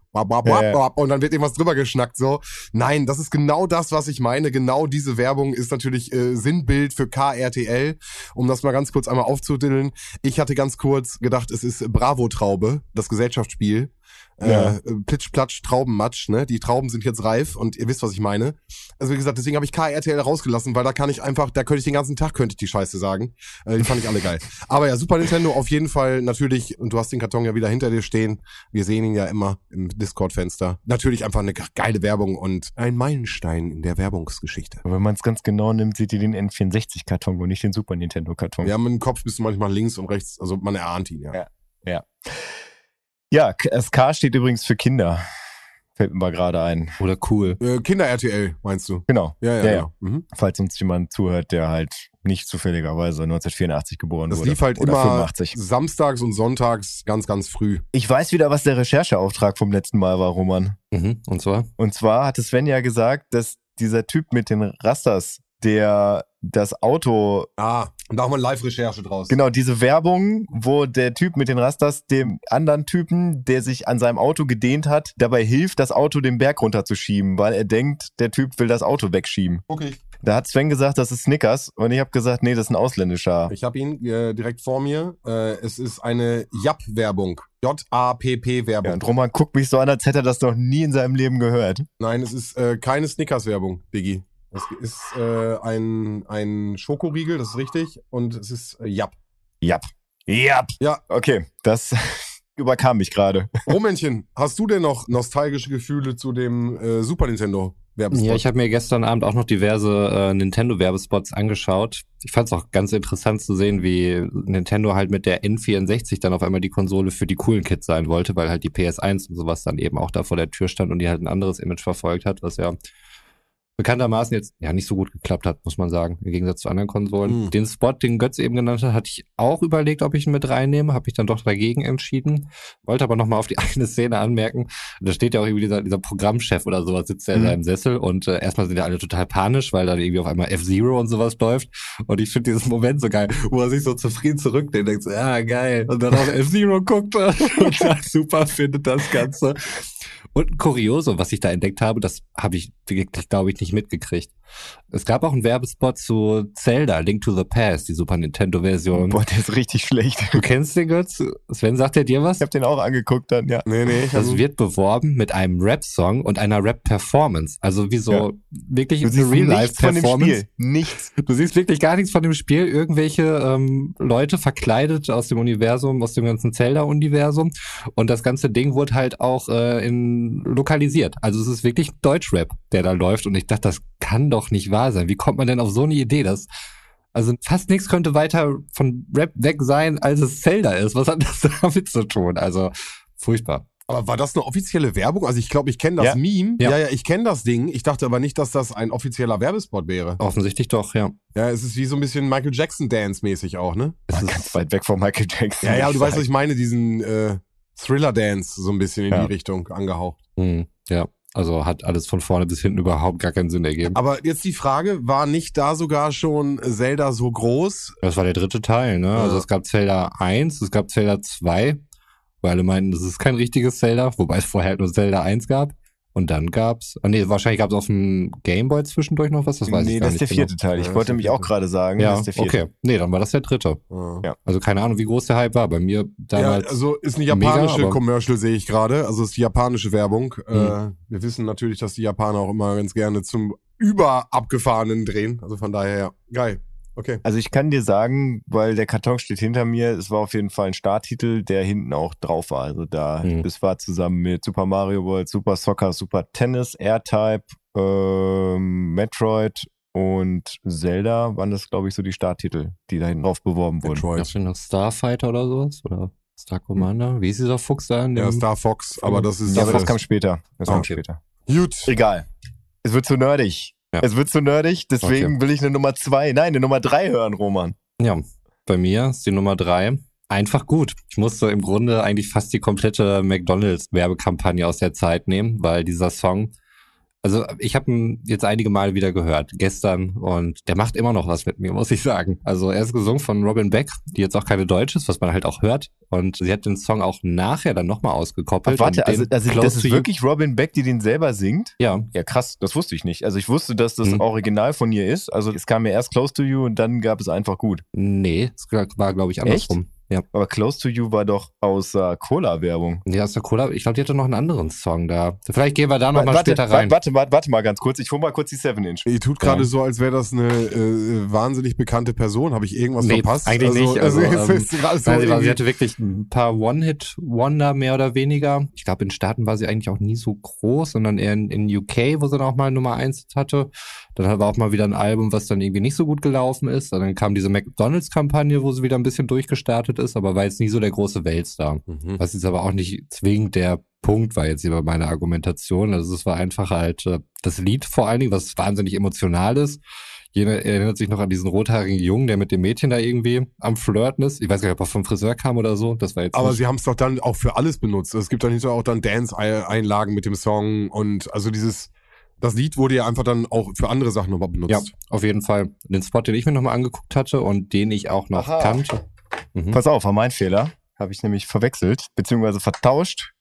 Ja, und dann wird irgendwas drüber geschnackt so. Nein, das ist genau das, was ich meine. Genau diese Werbung ist natürlich äh, Sinnbild für KRTL. Um das mal ganz kurz einmal aufzudillen. Ich hatte ganz kurz gedacht, es ist Bravo Traube, das Gesellschaftsspiel. Ja. Äh, Plitsch, Platsch, Traubenmatsch, ne? Die Trauben sind jetzt reif und ihr wisst, was ich meine. Also wie gesagt, deswegen habe ich KRTL rausgelassen, weil da kann ich einfach, da könnte ich den ganzen Tag, könnte ich die Scheiße sagen. Äh, die fand ich alle geil. Aber ja, Super Nintendo auf jeden Fall natürlich, und du hast den Karton ja wieder hinter dir stehen. Wir sehen ihn ja immer im Discord-Fenster. Natürlich einfach eine geile Werbung und ein Meilenstein in der Werbungsgeschichte. Aber wenn man es ganz genau nimmt, sieht ihr den N64-Karton und nicht den Super Nintendo-Karton. Wir haben im Kopf bist du manchmal links und rechts, also man erahnt ihn, ja. Ja. Ja, K- SK steht übrigens für Kinder. Fällt mir mal gerade ein. Oder cool. Äh, Kinder-RTL, meinst du? Genau. Ja, ja, Ja, genau. Mhm. Falls uns jemand zuhört, der halt nicht zufälligerweise 1984 geboren Das wurde. lief halt oder immer 85. samstags und sonntags ganz, ganz früh. Ich weiß wieder, was der Rechercheauftrag vom letzten Mal war, Roman. Mhm. Und zwar? Und zwar hatte Sven ja gesagt, dass dieser Typ mit den Rasters, der das Auto, Ah, da haben wir eine Live-Recherche draus. genau diese Werbung, wo der Typ mit den Rasters dem anderen Typen, der sich an seinem Auto gedehnt hat, dabei hilft, das Auto den Berg runterzuschieben, weil er denkt, der Typ will das Auto wegschieben. Okay. Da hat Sven gesagt, das ist Snickers und ich habe gesagt, nee, das ist ein ausländischer. Ich habe ihn äh, direkt vor mir. Äh, es ist eine JAP-Werbung. J-A-P-P-Werbung. Ja, und Roman guckt mich so an, als hätte er das noch nie in seinem Leben gehört. Nein, es ist äh, keine Snickers-Werbung, Biggie. Es ist äh, ein, ein Schokoriegel, das ist richtig. Und es ist äh, JAP. Jap. Jap. Ja. Okay, das überkam mich gerade. Romännchen, hast du denn noch nostalgische Gefühle zu dem äh, Super Nintendo Werbespot? Ja, ich habe mir gestern Abend auch noch diverse äh, Nintendo-Werbespots angeschaut. Ich fand es auch ganz interessant zu sehen, wie Nintendo halt mit der N64 dann auf einmal die Konsole für die coolen Kids sein wollte, weil halt die PS1 und sowas dann eben auch da vor der Tür stand und die halt ein anderes Image verfolgt hat, was ja bekanntermaßen jetzt ja nicht so gut geklappt hat, muss man sagen, im Gegensatz zu anderen Konsolen. Mhm. Den Spot, den Götz eben genannt hat, hatte ich auch überlegt, ob ich ihn mit reinnehme, habe ich dann doch dagegen entschieden, wollte aber nochmal auf die eine Szene anmerken, da steht ja auch irgendwie dieser, dieser Programmchef oder sowas, sitzt ja in Mhm. seinem Sessel und äh, erstmal sind ja alle total panisch, weil dann irgendwie auf einmal F-Zero und sowas läuft und ich finde diesen Moment so geil, wo er sich so zufrieden zurücklehnt und denkt so, ja geil und dann auf F-Zero guckt und dann super findet das Ganze. Und ein Kuriosum, was ich da entdeckt habe, das habe ich wirklich, glaube ich, nicht mitgekriegt. Es gab auch einen Werbespot zu Zelda, Link to the Past, die Super Nintendo-Version. Boah, der ist richtig schlecht. Du kennst den Götz? Sven, sagt er dir was? Ich habe den auch angeguckt dann, ja. Nee, nee, ich Das hab, wird beworben mit einem Rap-Song und einer Rap-Performance. Also wie so Ja. wirklich Du eine siehst nichts von dem Real-Life-Performance. Spiel. Nichts. Du siehst wirklich gar nichts von dem Spiel. Irgendwelche ähm, Leute verkleidet aus dem Universum, aus dem ganzen Zelda-Universum. Und das ganze Ding wurde halt auch äh, in lokalisiert. Also es ist wirklich Deutschrap, der da läuft. Und ich dachte, das kann doch nicht wahr sein. Wie kommt man denn auf so eine Idee? Das also fast nichts könnte weiter von Rap weg sein, als es Zelda ist. Was hat das damit zu tun? Also furchtbar. aber war das eine offizielle Werbung? Also ich glaube, ich kenne das Ja. Meme. Ja. Ja, ja, ich kenne das Ding. Ich dachte aber nicht, dass das ein offizieller Werbespot wäre. Offensichtlich doch, ja. Ja, es ist wie so ein bisschen Michael Jackson Dance mäßig auch, ne? Es War ist, ganz weit weg von Michael Jackson. Ja, ja, du weißt, was ich meine, diesen äh, Thriller Dance so ein bisschen in Ja. die Richtung angehaucht. hm, ja. Also hat alles von vorne bis hinten überhaupt gar keinen Sinn ergeben. Aber jetzt die Frage, war nicht da sogar schon Zelda so groß? Das war der dritte Teil, ne? Also Ja. es gab Zelda 1, es gab Zelda 2, weil alle meinten, das ist kein richtiges Zelda, wobei es vorher halt nur Zelda 1 gab. Und dann gab's, ah, nee, wahrscheinlich gab's auf dem Gameboy zwischendurch noch was, das weiß nee, ich gar das ist nicht der vierte genau. Teil. Ich Ja, wollte mich auch gerade sagen, Ja, das ist der vierte. okay. Nee, dann war das der dritte. Ja. Ja. Also keine Ahnung, wie groß der Hype war. Bei mir Ja, damals. also ist eine mega, japanische aber- Commercial, sehe ich gerade. Also ist die japanische Werbung. Mhm. Äh, wir wissen natürlich, dass die Japaner auch immer ganz gerne zum überabgefahrenen drehen. Also von daher, ja, geil. Okay. Also ich kann dir sagen, weil der Karton steht hinter mir, es war auf jeden Fall ein Starttitel, der hinten auch drauf war. Also da, Mhm. das war zusammen mit Super Mario World, Super Soccer, Super Tennis, R-Type, ähm, Metroid und Zelda waren das, glaube ich, so die Starttitel, die da hinten drauf beworben wurden. Metroid. Gab's denn noch Starfighter oder sowas? Oder Star Commander? Wie ist dieser Fuchs da? in Ja, Star Fox, aber das ist Ja, aber das kam später. Das kam Okay. später. gut. Egal. Es wird zu nerdig. Ja. Es wird zu nerdig, deswegen will ich eine Nummer zwei, nein, eine Nummer drei hören, Roman. Ja, bei mir ist die Nummer drei einfach gut. Ich musste im Grunde eigentlich fast die komplette McDonalds-Werbekampagne aus der Zeit nehmen, weil dieser Song, also ich habe ihn jetzt einige Male wieder gehört, gestern, und der macht immer noch was mit mir, muss ich sagen. Also er ist gesungen von Robin Beck, die jetzt auch keine Deutsch ist, was man halt auch hört. Und sie hat den Song auch nachher dann nochmal ausgekoppelt. warte, und den also, also das ist wirklich Robin Beck, die den selber singt? Ja, Ja, krass, das wusste ich nicht. Also ich wusste, dass das Mhm. Original von ihr ist. Also es kam mir erst Close to You und dann gab es einfach gut. nee, es war glaube ich andersrum. Ja. Aber Close to You war doch aus äh, Cola-Werbung. Ja, aus der Cola, ich glaube, die hatte noch einen anderen Song da. Vielleicht gehen wir da nochmal Warte, später rein. warte, warte, warte mal ganz kurz. Ich hole mal kurz die 7-Inch. Ihr tut gerade Ja. so, als wäre das eine äh, wahnsinnig bekannte Person. Habe ich irgendwas Nee, verpasst? eigentlich also, nicht. Also, jetzt ähm, so Nein, sie, war, sie hatte wirklich ein paar One-Hit-Wonder mehr oder weniger. Ich glaube, in Staaten war sie eigentlich auch nie so groß, sondern eher in, in UK, wo sie dann auch mal Nummer eins hatte. Dann war auch mal wieder ein Album, was dann irgendwie nicht so gut gelaufen ist. Und dann kam diese McDonalds-Kampagne, wo sie wieder ein bisschen durchgestartet ist, aber war jetzt nie so der große Weltstar. Mhm. Was jetzt aber auch nicht zwingend der Punkt war jetzt hier bei meiner Argumentation. Also es war einfach halt äh, das Lied vor allen Dingen, was wahnsinnig emotional ist. Jeder erinnert sich noch an diesen rothaarigen Jungen, der mit dem Mädchen da irgendwie am Flirten ist. Ich weiß gar nicht, ob er vom Friseur kam oder so. Das war jetzt Aber nicht. sie haben es doch dann auch für alles benutzt. Es gibt dann hinterher auch dann Dance-Einlagen mit dem Song und also dieses, das Lied wurde ja einfach dann auch für andere Sachen nochmal benutzt. ja, auf jeden Fall. Den Spot, den ich mir nochmal angeguckt hatte und den ich auch noch Aha. kannte. Mhm. Pass auf, war mein Fehler. Habe ich nämlich verwechselt, beziehungsweise vertauscht.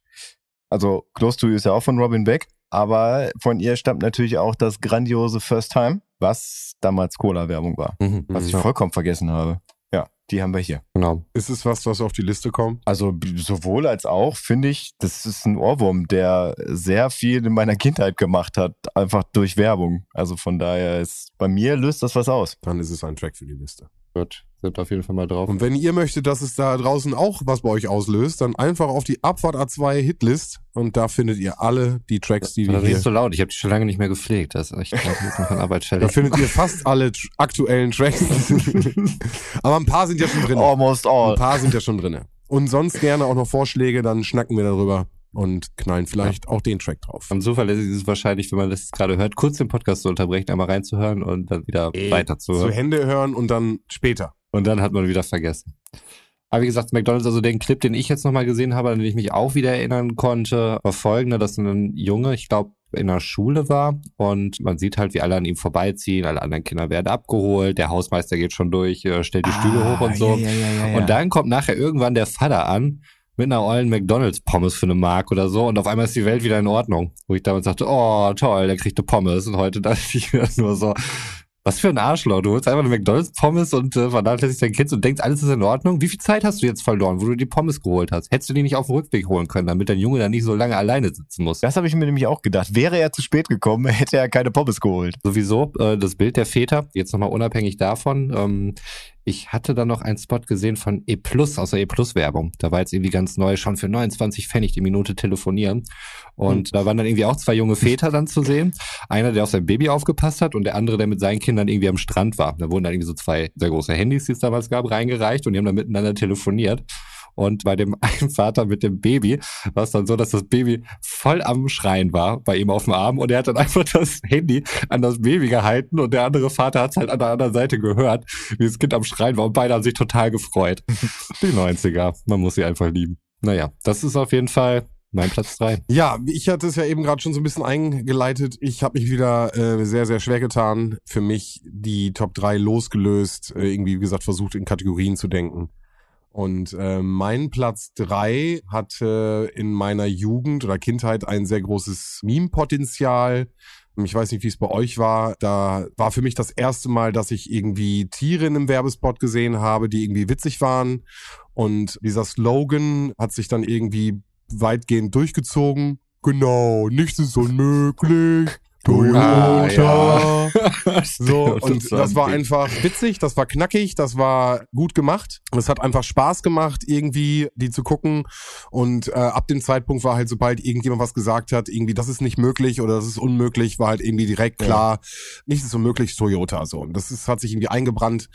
Also Close to You ist ja auch von Robin Beck, aber von ihr stammt natürlich auch das grandiose First Time, was damals Cola-Werbung war. Mhm. Was ich Ja, vollkommen vergessen habe. Ja, die haben wir hier. genau. Ist es was, was auf die Liste kommt? Also sowohl als auch finde ich, das ist ein Ohrwurm, der sehr viel in meiner Kindheit gemacht hat, einfach durch Werbung. Also von daher ist bei mir löst das was aus. Dann ist es ein Track für die Liste. Gut, sind auf jeden Fall mal drauf. Und wenn ihr möchtet, dass es da draußen auch was bei euch auslöst, dann einfach auf die Abfahrt A2 Hitlist und da findet ihr alle die Tracks, die wir Das ist hier. so laut. Ich habe die schon lange nicht mehr gepflegt. Das ist echt Arbeit Da findet ihr fast alle aktuellen Tracks. Aber ein paar sind ja schon drin. Almost Ein all. paar sind ja schon drin. Und sonst gerne auch noch Vorschläge, dann schnacken wir darüber und knallen vielleicht auch den Track drauf. Am zuverlässig ist es wahrscheinlich, wenn man das gerade hört, kurz den Podcast zu unterbrechen, einmal reinzuhören und dann wieder Zu weiterzuhören. Hände hören und dann später. Und dann hat man wieder vergessen. Aber wie gesagt, McDonalds, also den Clip, den ich jetzt nochmal gesehen habe, an den ich mich auch wieder erinnern konnte, war folgender, dass ein Junge, ich glaube, in der Schule war und man sieht halt, wie alle an ihm vorbeiziehen, alle anderen Kinder werden abgeholt, der Hausmeister geht schon durch, äh, stellt die Stühle hoch und so. Ah, Ja, ja, ja, ja, Und dann kommt nachher irgendwann der Vater an mit einer ollen McDonalds-Pommes für eine Mark oder so und auf einmal ist die Welt wieder in Ordnung. Wo ich damals sagte, oh toll, der kriegt eine Pommes und heute dachte ich mir nur so, was für ein Arschloch. Du holst einfach eine McDonalds-Pommes und äh, vernachlässigst dein Kind und denkst, alles ist in Ordnung. Wie viel Zeit hast du jetzt verloren, wo du die Pommes geholt hast? Hättest du die nicht auf dem Rückweg holen können, damit dein Junge da nicht so lange alleine sitzen muss? Das habe ich mir nämlich auch gedacht. Wäre er zu spät gekommen, hätte er keine Pommes geholt. Sowieso äh, das Bild der Väter, jetzt nochmal unabhängig davon. Ähm, ich hatte dann noch einen Spot gesehen von E Plus aus der E Plus Werbung. Da war jetzt irgendwie ganz neu, schon für 29 Pfennig die Minute telefonieren. Und da waren dann irgendwie auch zwei junge Väter dann zu sehen. Einer, der auf sein Baby aufgepasst hat und der andere, der mit seinen Kindern irgendwie am Strand war. Da wurden dann irgendwie so zwei sehr große Handys, die es damals gab, reingereicht und die haben dann miteinander telefoniert. Und bei dem einen Vater mit dem Baby war es dann so, dass das Baby voll am Schreien war bei ihm auf dem Arm und er hat dann einfach das Handy an das Baby gehalten und der andere Vater hat es halt an der anderen Seite gehört, wie das Kind am Schreien war und beide haben sich total gefreut. Die 90er, man muss sie einfach lieben. Naja, das ist auf jeden Fall mein Platz drei. Ja, ich hatte es ja eben gerade schon so ein bisschen eingeleitet. Ich habe mich wieder äh, sehr, sehr schwer getan. Für mich die Top 3 losgelöst, äh, irgendwie, wie gesagt, versucht in Kategorien zu denken. Und äh, mein Platz drei hatte in meiner Jugend oder Kindheit ein sehr großes Meme-Potenzial. Ich weiß nicht, wie es bei euch war. Da war für mich das erste Mal, dass ich irgendwie Tiere in einem Werbespot gesehen habe, die irgendwie witzig waren. Und dieser Slogan hat sich dann irgendwie weitgehend durchgezogen. Genau, nichts ist unmöglich. Toyota. Ah, So, Stimmt, und das war einfach witzig, das war knackig, das war gut gemacht. Es hat einfach Spaß gemacht, irgendwie die zu gucken. Und äh, ab dem Zeitpunkt war halt, sobald irgendjemand was gesagt hat, irgendwie, das ist nicht möglich oder das ist unmöglich, war halt irgendwie direkt klar, nichts ist unmöglich, Toyota. So. Und das ist, hat sich irgendwie eingebrannt.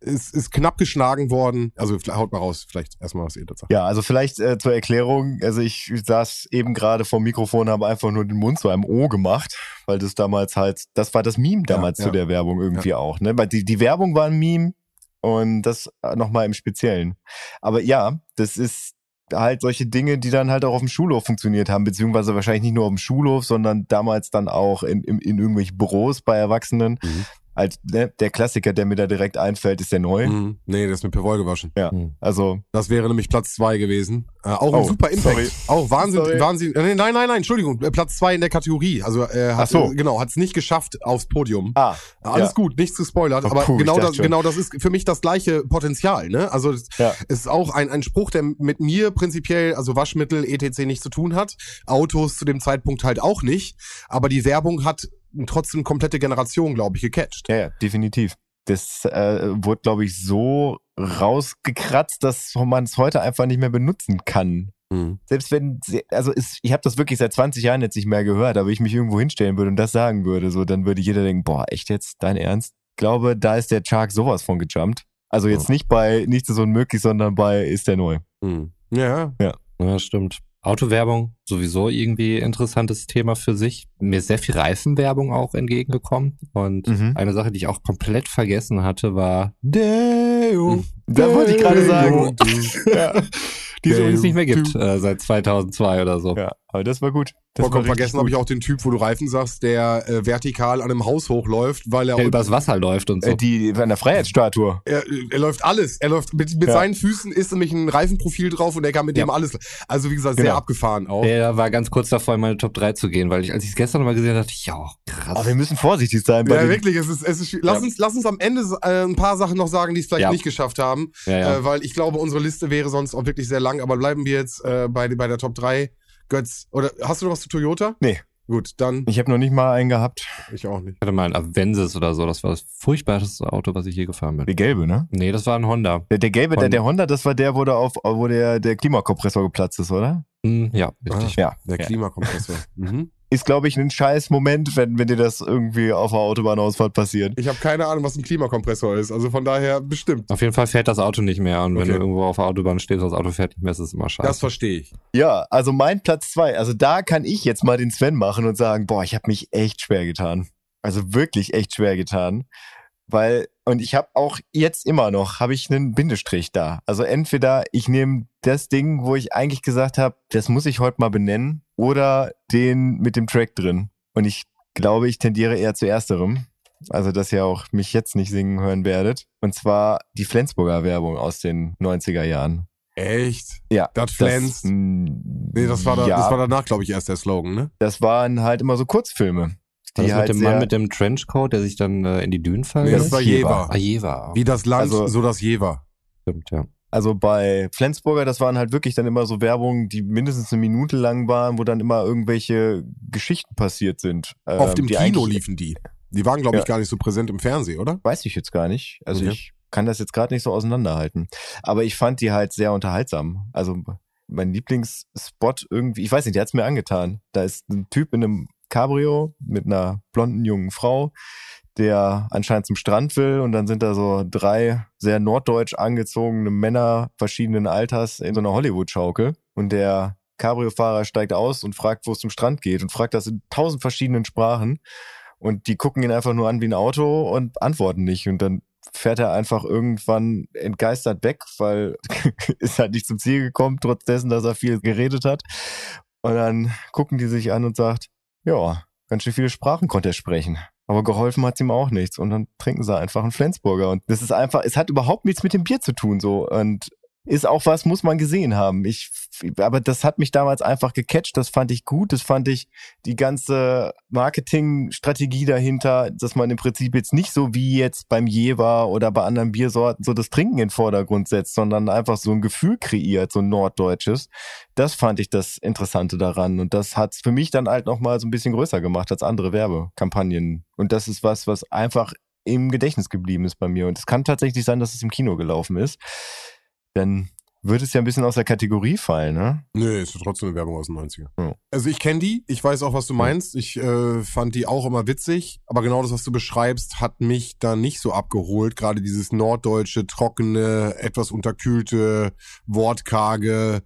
Es ist knapp geschlagen worden. Also haut mal raus, vielleicht erstmal, was ihr dazu sagt. Ja, also vielleicht äh, zur Erklärung. Also ich saß eben gerade vor dem Mikrofon, habe einfach nur den Mund zu einem O gemacht, weil das damals halt, das war das Meme damals Ja, zu ja. der Werbung irgendwie auch. Ne? Weil die, die Werbung war ein Meme und das nochmal im Speziellen. Aber ja, das ist halt solche Dinge, die dann halt auch auf dem Schulhof funktioniert haben, beziehungsweise wahrscheinlich nicht nur auf dem Schulhof, sondern damals dann auch in, in, in irgendwelchen Büros bei Erwachsenen. Mhm. Halt, ne, der Klassiker, der mir da direkt einfällt, ist der neu. Mhm. Nee, das ist mit Perwoll gewaschen. Ja, Mhm. also Das wäre nämlich Platz zwei gewesen. Äh, auch ein Oh, super Impact. sorry. Auch Wahnsinn, Sorry. Wahnsinn. Äh, nein, nein, nein, Entschuldigung. Äh, Platz zwei in der Kategorie. Also äh, hat, Ach so. äh, genau, hat es nicht geschafft aufs Podium. ah, Alles ja. gut, nichts gespoilert, Oh, aber puh, genau das, schon. genau das ist für mich das gleiche Potenzial. Ne? Also es Ja. ist auch ein, ein Spruch, der mit mir prinzipiell, also Waschmittel, etc. nichts zu tun hat. Autos zu dem Zeitpunkt halt auch nicht. Aber die Werbung hat trotzdem komplette Generation, glaube ich, gecatcht. Ja, ja, definitiv. Das äh, wurde, glaube ich, so rausgekratzt, dass man es heute einfach nicht mehr benutzen kann. Mhm. Selbst wenn, also ist, ich habe das wirklich seit 20 Jahren jetzt nicht mehr gehört, aber ich mich irgendwo hinstellen würde und das sagen würde, so dann würde jeder denken, boah, echt jetzt, dein Ernst? Ich glaube, da ist der Chark sowas von gejumpt. Also jetzt nicht bei Nichts ist unmöglich, sondern bei Ist der neu. Mhm. Ja, Ja, stimmt. Autowerbung, sowieso irgendwie interessantes Thema für sich. Mir ist sehr viel Reifenwerbung auch entgegengekommen. Und Mhm. eine Sache, die ich auch komplett vergessen hatte, war Deo. Da wollte ich gerade sagen. ja. Die es übrigens nicht mehr gibt, äh, seit 2002 oder so. ja, aber das war gut. Das Vollkommen vergessen habe ich auch den Typ, wo du Reifen sagst, der äh, vertikal an einem Haus hochläuft, weil er Der übers Wasser läuft und so. Äh, die an der Freiheitsstatue. er, er läuft alles. Er läuft mit, mit Ja. seinen Füßen ist nämlich ein Reifenprofil drauf und er kann mit Ja. dem alles. Also wie gesagt, sehr Genau. abgefahren auch. Der war ganz kurz davor, in meine Top 3 zu gehen, weil ich, als ich es gestern mal gesehen habe, dachte ich, ja, krass. Aber wir müssen vorsichtig sein bei Ja, wirklich, es ist, es ist, schwierig. lass Ja. uns, lass uns am Ende äh, ein paar Sachen noch sagen, die es vielleicht Ja. nicht geschafft haben, ja, ja. Äh, weil ich glaube, unsere Liste wäre sonst auch wirklich sehr lang, aber bleiben wir jetzt äh, bei, bei der Top 3. Götz, oder hast du noch was zu Toyota? Nee. Gut, dann Ich habe noch nicht mal einen gehabt. ich auch nicht. Ich hatte mal ein Avensis oder so, das war das furchtbarste Auto, was ich je gefahren bin. Der gelbe, ne? Nee, das war ein Honda. Der, der gelbe, der, Von- der Honda, das war der, wo, der auf, wo der, der Klimakompressor geplatzt ist, oder? Hm, ja, richtig. Ja. Der. Klimakompressor. mhm. Ist, glaube ich, ein scheiß Moment, wenn, wenn dir das irgendwie auf der Autobahnausfahrt passiert. Ich habe keine Ahnung, was ein Klimakompressor ist. Also von daher bestimmt. Auf jeden Fall fährt das Auto nicht mehr. Und wenn Okay. du irgendwo auf der Autobahn stehst und das Auto fährt nicht mehr, ist es immer scheiße. Das verstehe ich. Ja, also mein Platz zwei. Also da kann ich jetzt mal den Sven machen und sagen, boah, ich habe mich echt schwer getan. Also wirklich echt schwer getan. Weil, und ich habe auch jetzt immer noch, habe ich einen Bindestrich da. Also entweder ich nehme das Ding, wo ich eigentlich gesagt habe, das muss ich heute mal benennen, oder den mit dem Track drin. Und ich glaube, ich tendiere eher zu ersterem. Also, dass ihr auch mich jetzt nicht singen hören werdet. Und zwar die Flensburger Werbung aus den 90er Jahren. Echt? Ja. Das Flens. Nee, Nee, das war, da, ja, das war danach, glaube ich, erst der Slogan, ne? das waren halt immer so Kurzfilme. War Die das halt mit dem Mann mit dem Trenchcoat, der sich dann äh, in die Dünen fallen Nee, das war Jever. Ah, Jever. Wie das Land, Also- so das Jever. Stimmt, ja. also bei Flensburger, das waren halt wirklich dann immer so Werbungen, die mindestens eine Minute lang waren, wo dann immer irgendwelche Geschichten passiert sind. Auf ähm, dem Kino liefen die. Die waren, glaube ich, Ja. gar nicht so präsent im Fernsehen, oder? Weiß ich jetzt gar nicht. Also Okay. ich kann das jetzt gerade nicht so auseinanderhalten. Aber ich fand die halt sehr unterhaltsam. Also mein Lieblingsspot irgendwie, ich weiß nicht, der hat's mir angetan. Da ist ein Typ in einem Cabrio mit einer blonden jungen Frau, der anscheinend zum Strand will. Und dann sind da so drei sehr norddeutsch angezogene Männer verschiedenen Alters in so einer Hollywood-Schaukel. Und der Cabrio-Fahrer steigt aus und fragt, wo es zum Strand geht und fragt das in tausend verschiedenen Sprachen. Und die gucken ihn einfach nur an wie ein Auto und antworten nicht. Und dann fährt er einfach irgendwann entgeistert weg, weil ist halt nicht zum Ziel gekommen, trotz dessen, dass er viel geredet hat. Und dann gucken die sich an und sagt, ja, ganz schön viele Sprachen konnte er sprechen. Aber geholfen hat's ihm auch nichts. Und dann trinken sie einfach einen Flensburger. Und das ist einfach, es hat überhaupt nichts mit dem Bier zu tun, so. Und ist auch was, muss man gesehen haben. Ich, aber das hat mich damals einfach gecatcht. Das fand ich gut. Das fand ich die ganze Marketingstrategie dahinter, dass man im Prinzip jetzt nicht so wie jetzt beim Jever oder bei anderen Biersorten so das Trinken in den Vordergrund setzt, sondern einfach so ein Gefühl kreiert, so ein norddeutsches. Das fand ich das Interessante daran. Und das hat es für mich dann halt nochmal so ein bisschen größer gemacht als andere Werbekampagnen. Und das ist was, was einfach im Gedächtnis geblieben ist bei mir. Und es kann tatsächlich sein, dass es im Kino gelaufen ist dann würde es ja ein bisschen aus der Kategorie fallen, ne? Nö, ist trotzdem eine Werbung aus den 90er. Ja. Also ich kenne die, ich weiß auch, was du meinst. Ich äh, fand die auch immer witzig, aber genau das, was du beschreibst, hat mich da nicht so abgeholt. Gerade dieses norddeutsche, trockene, etwas unterkühlte, wortkarge,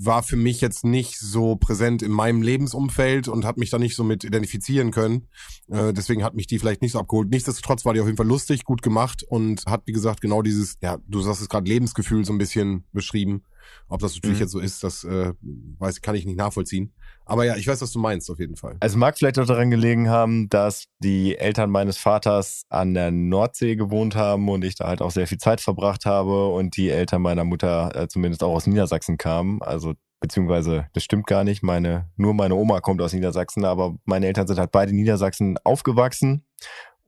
war für mich jetzt nicht so präsent in meinem Lebensumfeld und hat mich da nicht so mit identifizieren können. Äh, deswegen hat mich die vielleicht nicht so abgeholt. Nichtsdestotrotz war die auf jeden Fall lustig, gut gemacht und hat, wie gesagt, genau dieses, ja, du sagst es gerade, Lebensgefühl so ein bisschen beschrieben. Ob das natürlich mhm. jetzt so ist, das äh, weiß, kann ich nicht nachvollziehen. Aber ja, ich weiß, was du meinst, auf jeden Fall. Also mag vielleicht auch daran gelegen haben, dass die Eltern meines Vaters an der Nordsee gewohnt haben und ich da halt auch sehr viel Zeit verbracht habe und die Eltern meiner Mutter äh, zumindest auch aus Niedersachsen kamen. Also beziehungsweise das stimmt gar nicht. Meine, nur meine Oma kommt aus Niedersachsen, aber meine Eltern sind halt beide in Niedersachsen aufgewachsen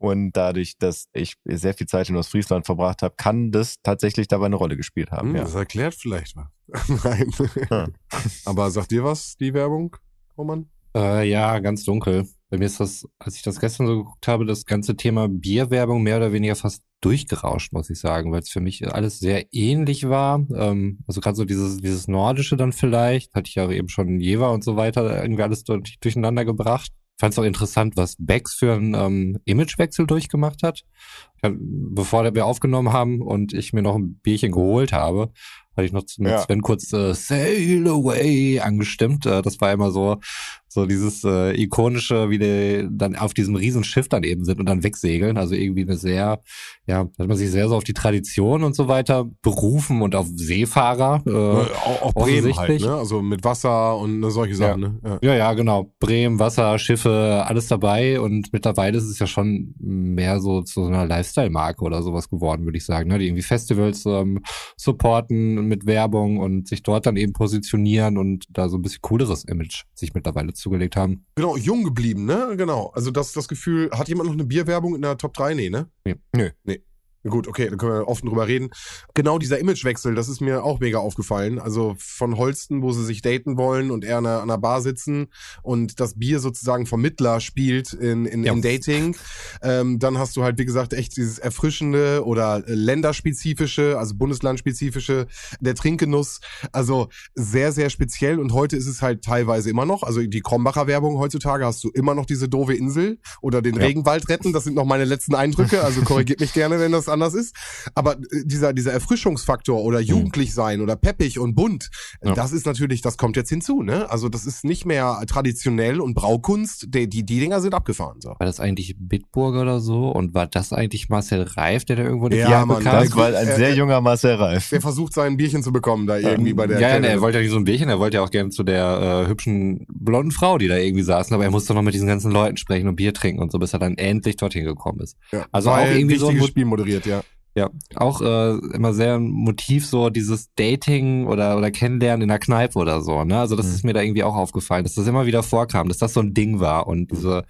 und dadurch, dass ich sehr viel Zeit in Ostfriesland verbracht habe, kann das tatsächlich dabei eine Rolle gespielt haben. Hm, ja. Das erklärt vielleicht was. Nein. Ja. Aber sagt dir was, die Werbung, Roman? Äh, ja, ganz dunkel. Bei mir ist das, als ich das gestern so geguckt habe, das ganze Thema Bierwerbung mehr oder weniger fast durchgerauscht, muss ich sagen, weil es für mich alles sehr ähnlich war. Ähm, also gerade so dieses, dieses Nordische dann vielleicht, hatte ich ja eben schon Jever und so weiter irgendwie alles durcheinander gebracht fand es auch interessant, was Bex für einen ähm, Imagewechsel durchgemacht hat. Bevor wir aufgenommen haben und ich mir noch ein Bierchen geholt habe, hatte ich noch mit ja. Sven kurz äh, Sail Away angestimmt. Äh, das war immer so, so dieses äh, ikonische, wie die dann auf diesem Riesenschiff dann eben sind und dann wegsegeln. Also irgendwie eine sehr, ja, hat man sich sehr so auf die Tradition und so weiter berufen und auf Seefahrer. Äh, auch, auch Bremen halt, ne? Also mit Wasser und ne, solche Sachen, ja. ne? Ja. ja, ja, genau. Bremen, Wasser, Schiffe, alles dabei. Und mittlerweile ist es ja schon mehr so zu so einer Lifestyle-Marke oder sowas geworden, würde ich sagen. Ne? Die irgendwie Festivals ähm, supporten mit Werbung und sich dort dann eben positionieren und da so ein bisschen cooleres Image sich mittlerweile zugelegt haben. Genau, jung geblieben, ne? Genau. Also das, das Gefühl, hat jemand noch eine Bierwerbung in der Top 3? Nee, ne? Nee. Nö. Nee. Gut, okay, da können wir offen drüber reden. Genau dieser Imagewechsel, das ist mir auch mega aufgefallen. Also von Holsten, wo sie sich daten wollen und er an einer, Bar sitzen und das Bier sozusagen Vermittler spielt in, in, ja. in Dating. Ähm, dann hast du halt, wie gesagt, echt dieses erfrischende oder länderspezifische, also bundeslandspezifische, der Trinkgenuss. Also sehr, sehr speziell und heute ist es halt teilweise immer noch. Also die Krombacher Werbung heutzutage hast du immer noch diese doofe Insel oder den ja. Regenwald retten. Das sind noch meine letzten Eindrücke. Also korrigiert mich gerne, wenn das anders ist. Aber äh, dieser, dieser Erfrischungsfaktor oder mhm. jugendlich sein oder peppig und bunt, ja. das ist natürlich, das kommt jetzt hinzu, ne? Also das ist nicht mehr traditionell und Braukunst, die, die, die Dinger sind abgefahren. So. War das eigentlich Bitburger oder so? Und war das eigentlich Marcel Reif, der da irgendwo eine Ja, Mann, das war ein sehr junger Marcel Reif. Der versucht sein Bierchen zu bekommen, da irgendwie bei der. Ja, ja, er wollte ja nicht so ein Bierchen, er wollte ja auch gerne zu der äh, hübschen blonden Frau, die da irgendwie saßen, aber er musste noch mit diesen ganzen Leuten sprechen und Bier trinken und so, bis er dann endlich dorthin gekommen ist. Ja, also auch irgendwie so ein Spiel moderiert, ja. Ja, auch äh, immer sehr ein Motiv so dieses Dating oder oder Kennenlernen in der Kneipe oder so. Ne? Also das mhm. ist mir da irgendwie auch aufgefallen, dass das immer wieder vorkam, dass das so ein Ding war und diese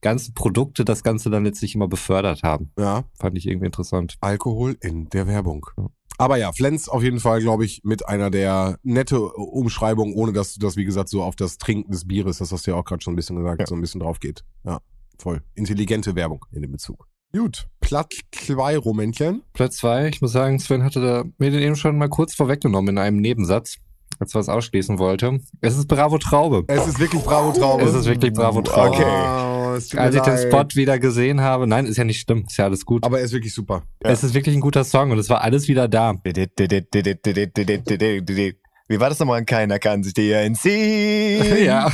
ganzen Produkte das Ganze dann letztlich immer befördert haben. Ja, fand ich irgendwie interessant. Alkohol in der Werbung. Ja. Aber ja, Flens auf jeden Fall, glaube ich, mit einer der nette Umschreibungen, ohne dass du das, wie gesagt, so auf das Trinken des Bieres, das hast du ja auch gerade schon ein bisschen gesagt, ja. so ein bisschen drauf geht. Ja, voll. Intelligente Werbung in dem Bezug. Gut, Platz zwei, Rumänchen. Platz zwei, ich muss sagen, Sven hatte da mir den eben schon mal kurz vorweggenommen in einem Nebensatz, als er es ausschließen wollte. Es ist Bravo Traube. Es ist wirklich Bravo Traube. Es ist wirklich Bravo Traube. Okay. Oh, als ich den Spot wieder gesehen habe, nein, ist ja nicht schlimm, ist ja alles gut. Aber er ist wirklich super. Ja. Es ist wirklich ein guter Song und es war alles wieder da. Wie war das nochmal? Keiner kann sich dir entziehen. ja.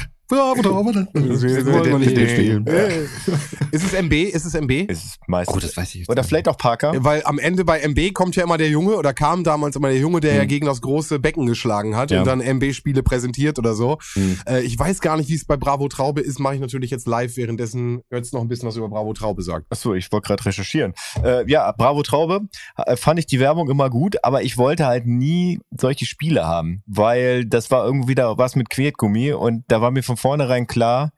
Ist es MB? Ist es MB? Ist es meistens. Oh, das weiß ich jetzt Oder nicht. vielleicht auch Parker. Weil am Ende bei MB kommt ja immer der Junge oder kam damals immer der Junge, der ja Mhm. gegen das große Becken geschlagen hat Ja. und dann MB-Spiele präsentiert oder so. Mhm. Äh, ich weiß gar nicht, wie es bei Bravo Traube ist, mache ich natürlich jetzt live, währenddessen Götz noch ein bisschen was über Bravo Traube sagt. Achso, ich wollte gerade recherchieren. Äh, ja, Bravo Traube äh, fand ich die Werbung immer gut, aber ich wollte halt nie solche Spiele haben, weil das war irgendwie wieder was mit Quetgummi und da war mir von vornherein klar,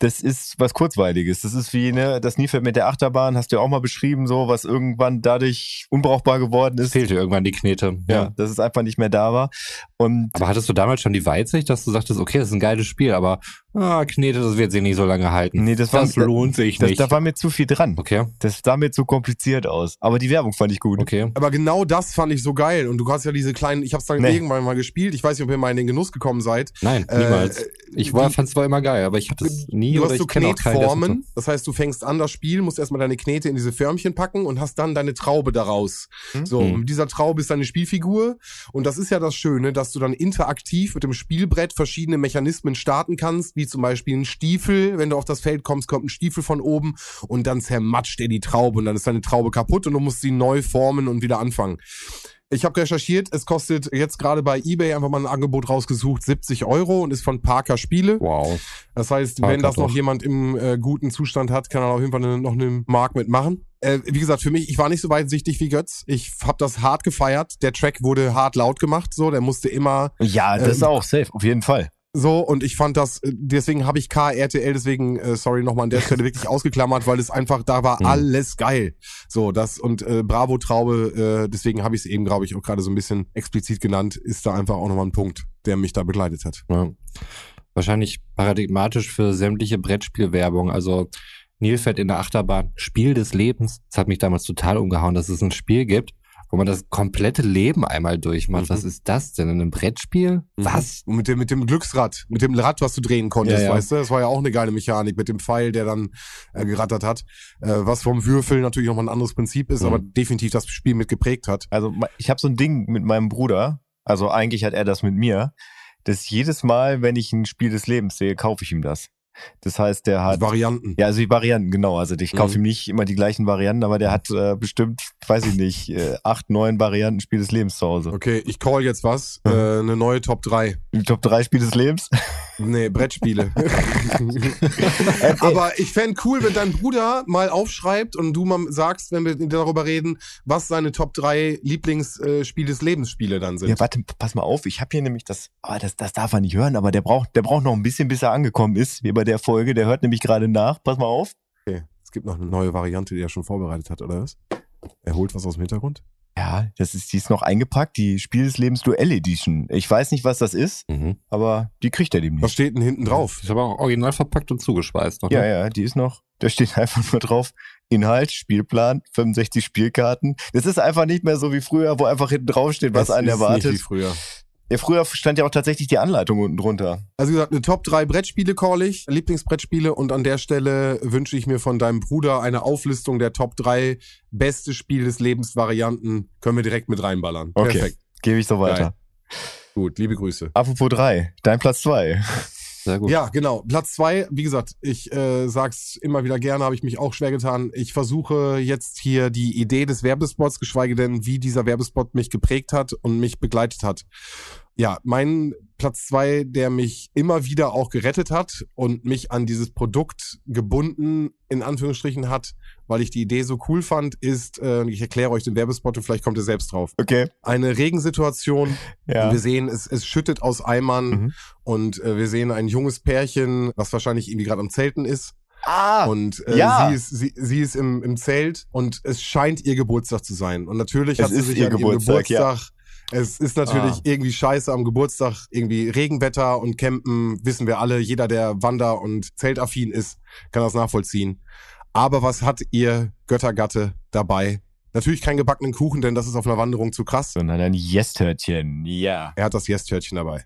das ist was Kurzweiliges. Das ist wie ne, das Niefeld mit der Achterbahn, hast du ja auch mal beschrieben, so was irgendwann dadurch unbrauchbar geworden Es ist. fehlte irgendwann die Knete. Ja, dass es einfach nicht mehr da war. Und Aber hattest du damals schon die Weitsicht, dass du sagtest, okay, das ist ein geiles Spiel, aber ah, Knete, das wird sich nicht so lange halten. nee, das, war das lohnt sich das, nicht. Da war mir zu viel dran. okay, Das sah mir zu kompliziert aus. Aber die Werbung fand ich gut. okay. Aber genau das fand ich so geil. Und du hast ja diese kleinen, ich hab's dann Nee. irgendwann mal gespielt. Ich weiß nicht, ob ihr mal in den Genuss gekommen seid. Nein, Äh, niemals. ich war, die- fand's zwar immer geil, aber ich hatte es nie Du oder hast so Knetformen. Das heißt, du fängst an das Spiel, musst erstmal deine Knete in diese Förmchen packen und hast dann deine Traube daraus. Mhm. So, und mit dieser Traube ist deine Spielfigur. Und das ist ja das Schöne, dass du dann interaktiv mit dem Spielbrett verschiedene Mechanismen starten kannst, wie zum Beispiel ein Stiefel. Wenn du auf das Feld kommst, kommt ein Stiefel von oben und dann zermatscht dir die Traube und dann ist deine Traube kaputt und du musst sie neu formen und wieder anfangen. Ich habe recherchiert, es kostet jetzt gerade bei eBay einfach mal ein Angebot rausgesucht, 70 Euro und ist von Parker Spiele. Wow. Das heißt, Parker wenn das noch doch. jemand im äh, guten Zustand hat, kann er auf jeden Fall eine, noch eine Mark mitmachen. Äh, wie gesagt, für mich, ich war nicht so weitsichtig wie Götz. Ich habe das hart gefeiert. Der Track wurde hart laut gemacht, so, der musste immer Ja, das Ähm, auch safe, auf jeden Fall. So und ich fand das, äh, deswegen habe ich KRTL, deswegen, äh, sorry nochmal an der Stelle wirklich ausgeklammert, weil es einfach, da war Mhm. alles geil. So, das und äh, Bravo Traube, äh, deswegen habe ich es eben, glaube ich, auch gerade so ein bisschen explizit genannt, ist da einfach auch nochmal ein Punkt, der mich da begleitet hat. Ja. Wahrscheinlich paradigmatisch für sämtliche Brettspielwerbung. Also Nilpferd in der Achterbahn, Spiel des Lebens. Das hat mich damals total umgehauen, dass es ein Spiel gibt, wo man das komplette Leben einmal durchmacht. Mhm. Was ist das denn? In einem Brettspiel? Was? Und mit dem, mit dem Glücksrad, mit dem Rad, was du drehen konntest, Ja, ja. weißt du? Das war ja auch eine geile Mechanik mit dem Pfeil, der dann äh, gerattert hat. Äh, was vom Würfeln natürlich nochmal ein anderes Prinzip ist, Mhm. aber definitiv das Spiel mit geprägt hat. Also ich habe so ein Ding mit meinem Bruder, also eigentlich hat er das mit mir, dass jedes Mal, wenn ich ein Spiel des Lebens sehe, kaufe ich ihm das. Das heißt, der hat Varianten. ja also die Varianten genau. Also ich kaufe Mhm. ihm nicht immer die gleichen Varianten, aber der hat äh, bestimmt, weiß ich nicht, äh, acht, neun Varianten Spiel des Lebens zu Hause. Okay, ich call jetzt was. Äh, eine neue Top 3. Die Top 3 Spiel des Lebens. Nee, Brettspiele. Aber ich fänd cool, wenn dein Bruder mal aufschreibt und du mal sagst, wenn wir darüber reden, was seine Top 3 Lieblingsspiel des Lebensspiele dann sind. Ja, warte, pass mal auf. Ich habe hier nämlich das, oh, das, das darf er nicht hören, aber der braucht, der braucht noch ein bisschen, bis er angekommen ist, wie bei der Folge. Der hört nämlich gerade nach. Pass mal auf. Okay. Es gibt noch eine neue Variante, die er schon vorbereitet hat, oder was? Er holt was aus dem Hintergrund? Ja, das ist, die ist noch eingepackt, die Spiel des Lebens Duell Edition. Ich weiß nicht, was das ist, Mhm. aber die kriegt er Was demnächst. steht denn hinten drauf? Ist aber auch original verpackt und zugeschweißt. Noch, Ja, ne? ja, die ist noch. Da steht einfach nur drauf, Inhalt, Spielplan, 65 Spielkarten. Das ist einfach nicht mehr so wie früher, wo einfach hinten drauf steht, was Es einen ist erwartet. Nicht wie früher. Ja, früher stand ja auch tatsächlich die Anleitung unten drunter. Also wie gesagt, eine Top 3 Brettspiele call ich, Lieblingsbrettspiele und an der Stelle wünsche ich mir von deinem Bruder eine Auflistung der Top 3 beste Spiel des Lebens Varianten. Können wir direkt mit reinballern. Okay. Perfekt. Gebe ich so weiter. Gut, liebe Grüße. Apropos drei, dein Platz zwei. Sehr gut. Ja, genau. Platz zwei, wie gesagt, ich äh, sag's immer wieder gerne, habe ich mich auch schwer getan. Ich versuche jetzt hier die Idee des Werbespots, geschweige denn, wie dieser Werbespot mich geprägt hat und mich begleitet hat. Ja, mein Platz zwei, der mich immer wieder auch gerettet hat und mich an dieses Produkt gebunden, in Anführungsstrichen hat, weil ich die Idee so cool fand, ist, äh, ich erkläre euch den Werbespot und vielleicht kommt ihr selbst drauf. Okay. Eine Regensituation, Ja. wir sehen, es, es schüttet aus Eimern Mhm. und äh, wir sehen ein junges Pärchen, was wahrscheinlich irgendwie gerade am Zelten ist. Ah, Und äh, ja. sie ist, sie, sie ist im, im Zelt und es scheint ihr Geburtstag zu sein. Und natürlich Es hat sie sich ihr an ihrem Geburtstag, ja. Es ist natürlich Ah. irgendwie scheiße am Geburtstag, irgendwie Regenwetter und Campen, wissen wir alle. Jeder, der Wander- und Zeltaffin ist, kann das nachvollziehen. Aber was hat ihr Göttergatte dabei? Natürlich keinen gebackenen Kuchen, denn das ist auf einer Wanderung zu krass. sondern ein Yes-Törtchen. Ja. Er hat das Yes-Törtchen dabei.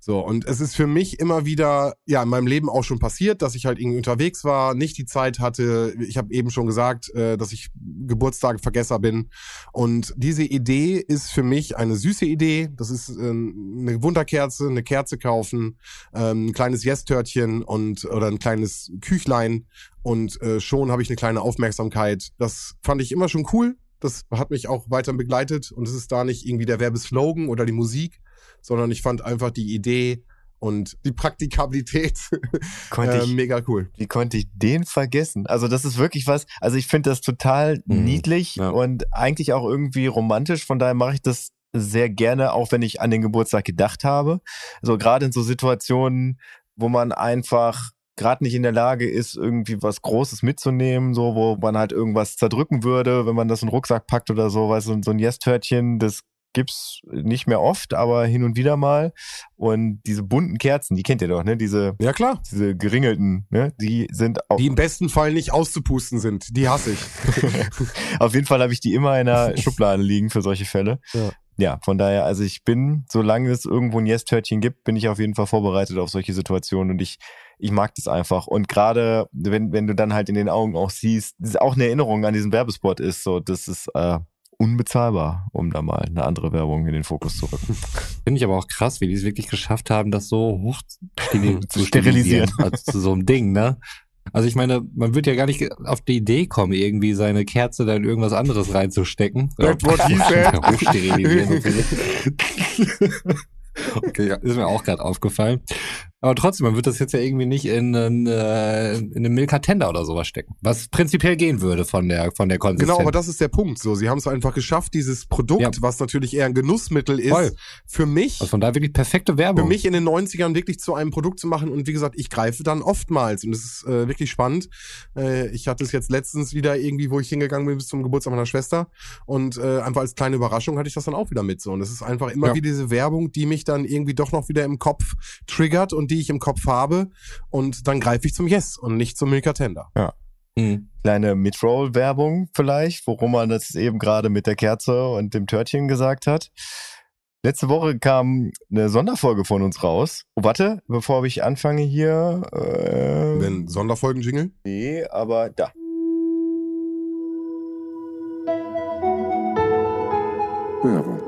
So, und es ist für mich immer wieder, ja, in meinem Leben auch schon passiert, dass ich halt irgendwie unterwegs war, nicht die Zeit hatte. Ich habe eben schon gesagt, äh, dass ich Geburtstage Vergesser bin. Und diese Idee ist für mich eine süße Idee. Das ist äh, eine Wunderkerze, eine Kerze kaufen, ähm, ein kleines Yes-Törtchen und oder ein kleines Küchlein und äh, schon habe ich eine kleine Aufmerksamkeit. Das fand ich immer schon cool. Das hat mich auch weiter begleitet und es ist da nicht irgendwie der Werbeslogan oder die Musik, sondern ich fand einfach die Idee und die Praktikabilität Konnte äh, ich, mega cool. wie konnte ich den vergessen? Also das ist wirklich was, also ich finde das total Mhm, niedlich ja. und eigentlich auch irgendwie romantisch, von daher mache ich das sehr gerne, auch wenn ich an den Geburtstag gedacht habe. So gerade in so Situationen, wo man einfach gerade nicht in der Lage ist, irgendwie was Großes mitzunehmen, so wo man halt irgendwas zerdrücken würde, wenn man das in den Rucksack packt oder so, weißt du, so ein Yes-Törtchen, das gibt's nicht mehr oft, aber hin und wieder mal. Und diese bunten Kerzen, die kennt ihr doch, ne? Diese Ja klar. diese geringelten, ne, die sind auch, Die im besten Fall nicht auszupusten sind. Die hasse ich. auf jeden Fall habe ich die immer in der Schublade liegen für solche Fälle. Ja. Ja, von daher, also ich bin, solange es irgendwo ein Yes-Törtchen gibt, bin ich auf jeden Fall vorbereitet auf solche Situationen und ich, ich mag das einfach. Und gerade wenn, wenn du dann halt in den Augen auch siehst, das ist auch eine Erinnerung an diesen Werbespot ist, so, das ist äh, unbezahlbar, um da mal eine andere Werbung in den Fokus zu rücken. Finde ich aber auch krass, wie die es wirklich geschafft haben, das so hoch Zu sterilisieren. Also zu so einem Ding, ne? Also ich meine, man wird ja gar nicht auf die Idee kommen, irgendwie seine Kerze da in irgendwas anderes reinzustecken. That's what he said. Hochsterilisieren. Okay, ist mir auch gerade aufgefallen. Aber trotzdem, man wird das jetzt ja irgendwie nicht in, äh, in eine Milka Tender oder sowas stecken. Was prinzipiell gehen würde von der, von der Konsistenz. Genau, aber das ist der Punkt. So, sie haben es einfach geschafft, dieses Produkt, Ja. was natürlich eher ein Genussmittel ist, Voll. für mich also von da wirklich perfekte Werbung. für mich in den 90ern wirklich zu einem Produkt zu machen. Und wie gesagt, ich greife dann oftmals. Und es ist äh, wirklich spannend. Äh, ich hatte es jetzt letztens wieder irgendwie, wo ich hingegangen bin bis zum Geburtstag meiner Schwester. Und äh, einfach als kleine Überraschung hatte ich das dann auch wieder mit. So. Und es ist einfach immer Ja. wieder diese Werbung, die mich dann irgendwie doch noch wieder im Kopf triggert und die ich im Kopf habe. Und dann greife ich zum Yes und nicht zum Milka Tender. Mhm. Kleine Midroll-Werbung vielleicht, worum man das eben gerade mit der Kerze und dem Törtchen gesagt hat. Letzte Woche kam eine Sonderfolge von uns raus. Oh, warte, bevor ich anfange hier. Äh, Wenn Sonderfolgen-Jingle. nee, aber da. Werbung.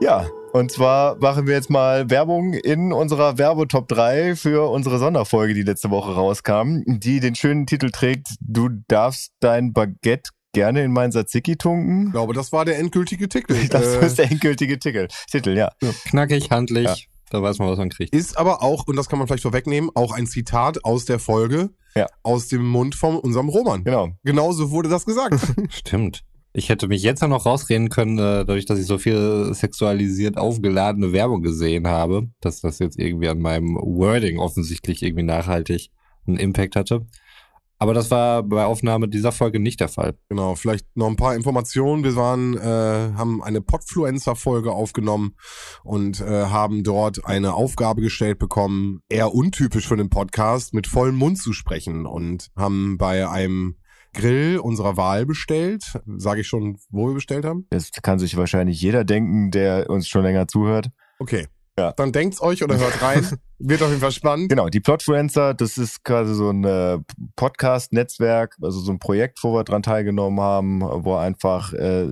Ja, und zwar machen wir jetzt mal Werbung in unserer Werbetop 3 für unsere Sonderfolge, die letzte Woche rauskam, die den schönen Titel trägt, du darfst dein Baguette gerne in mein Tzatziki tunken. Ich glaube, das war der endgültige Titel. Das Äh, ist der endgültige Titel, Titel, ja. Knackig, handlich, Ja. da weiß man, was man kriegt. Ist aber auch, und das kann man vielleicht vorwegnehmen, auch ein Zitat aus der Folge, Ja. aus dem Mund von unserem Roman. Genau. Genauso wurde das gesagt. Stimmt. Ich hätte mich jetzt noch rausreden können, äh, dadurch, dass ich so viel sexualisiert aufgeladene Werbung gesehen habe, dass das jetzt irgendwie an meinem Wording offensichtlich irgendwie nachhaltig einen Impact hatte. Aber das war bei Aufnahme dieser Folge nicht der Fall. genau, vielleicht noch ein paar Informationen. Wir waren, äh, haben eine Podfluencer-Folge aufgenommen und äh, haben dort eine Aufgabe gestellt bekommen, eher untypisch für den Podcast, mit vollem Mund zu sprechen und haben bei einem Grill unserer Wahl bestellt. Sage ich schon, wo wir bestellt haben? Das kann sich wahrscheinlich jeder denken, der uns schon länger zuhört. Okay. Ja. Dann denkt's euch oder hört rein. Wird auf jeden Fall spannend. Genau, die Plotfluencer, das ist quasi so ein äh, Podcast-Netzwerk, also so ein Projekt, wo wir dran teilgenommen haben, wo einfach äh,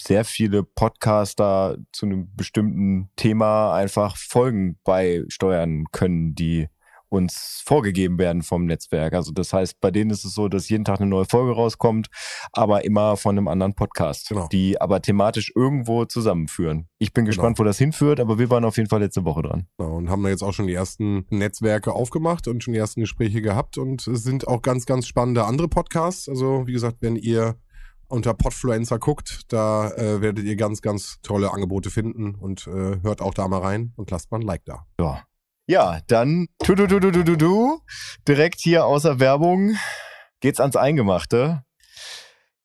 sehr viele Podcaster zu einem bestimmten Thema einfach Folgen beisteuern können, die uns vorgegeben werden vom Netzwerk. Also das heißt, bei denen ist es so, dass jeden Tag eine neue Folge rauskommt, aber immer von einem anderen Podcast, Genau. die aber thematisch irgendwo zusammenführen. Ich bin gespannt, wo das hinführt, aber wir waren auf jeden Fall letzte Woche dran. Genau, und haben da jetzt auch schon die ersten Netzwerke aufgemacht und schon die ersten Gespräche gehabt und es sind auch ganz, ganz spannende andere Podcasts. Also wie gesagt, wenn ihr unter Podfluencer guckt, da äh, werdet ihr ganz, ganz tolle Angebote finden und äh, hört auch da mal rein und lasst mal ein Like da. Ja. Ja, dann tu du du du du du du direkt hier außer Werbung geht's ans Eingemachte.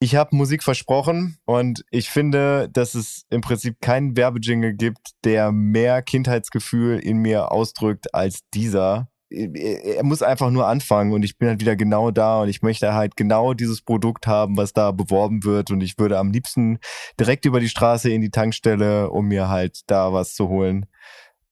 Ich habe Musik versprochen und ich finde, dass es im Prinzip keinen Werbejingle gibt, der mehr Kindheitsgefühl in mir ausdrückt als dieser. Er muss einfach nur anfangen und ich bin halt wieder genau da und ich möchte halt genau dieses Produkt haben, was da beworben wird und ich würde am liebsten direkt über die Straße in die Tankstelle, um mir halt da was zu holen.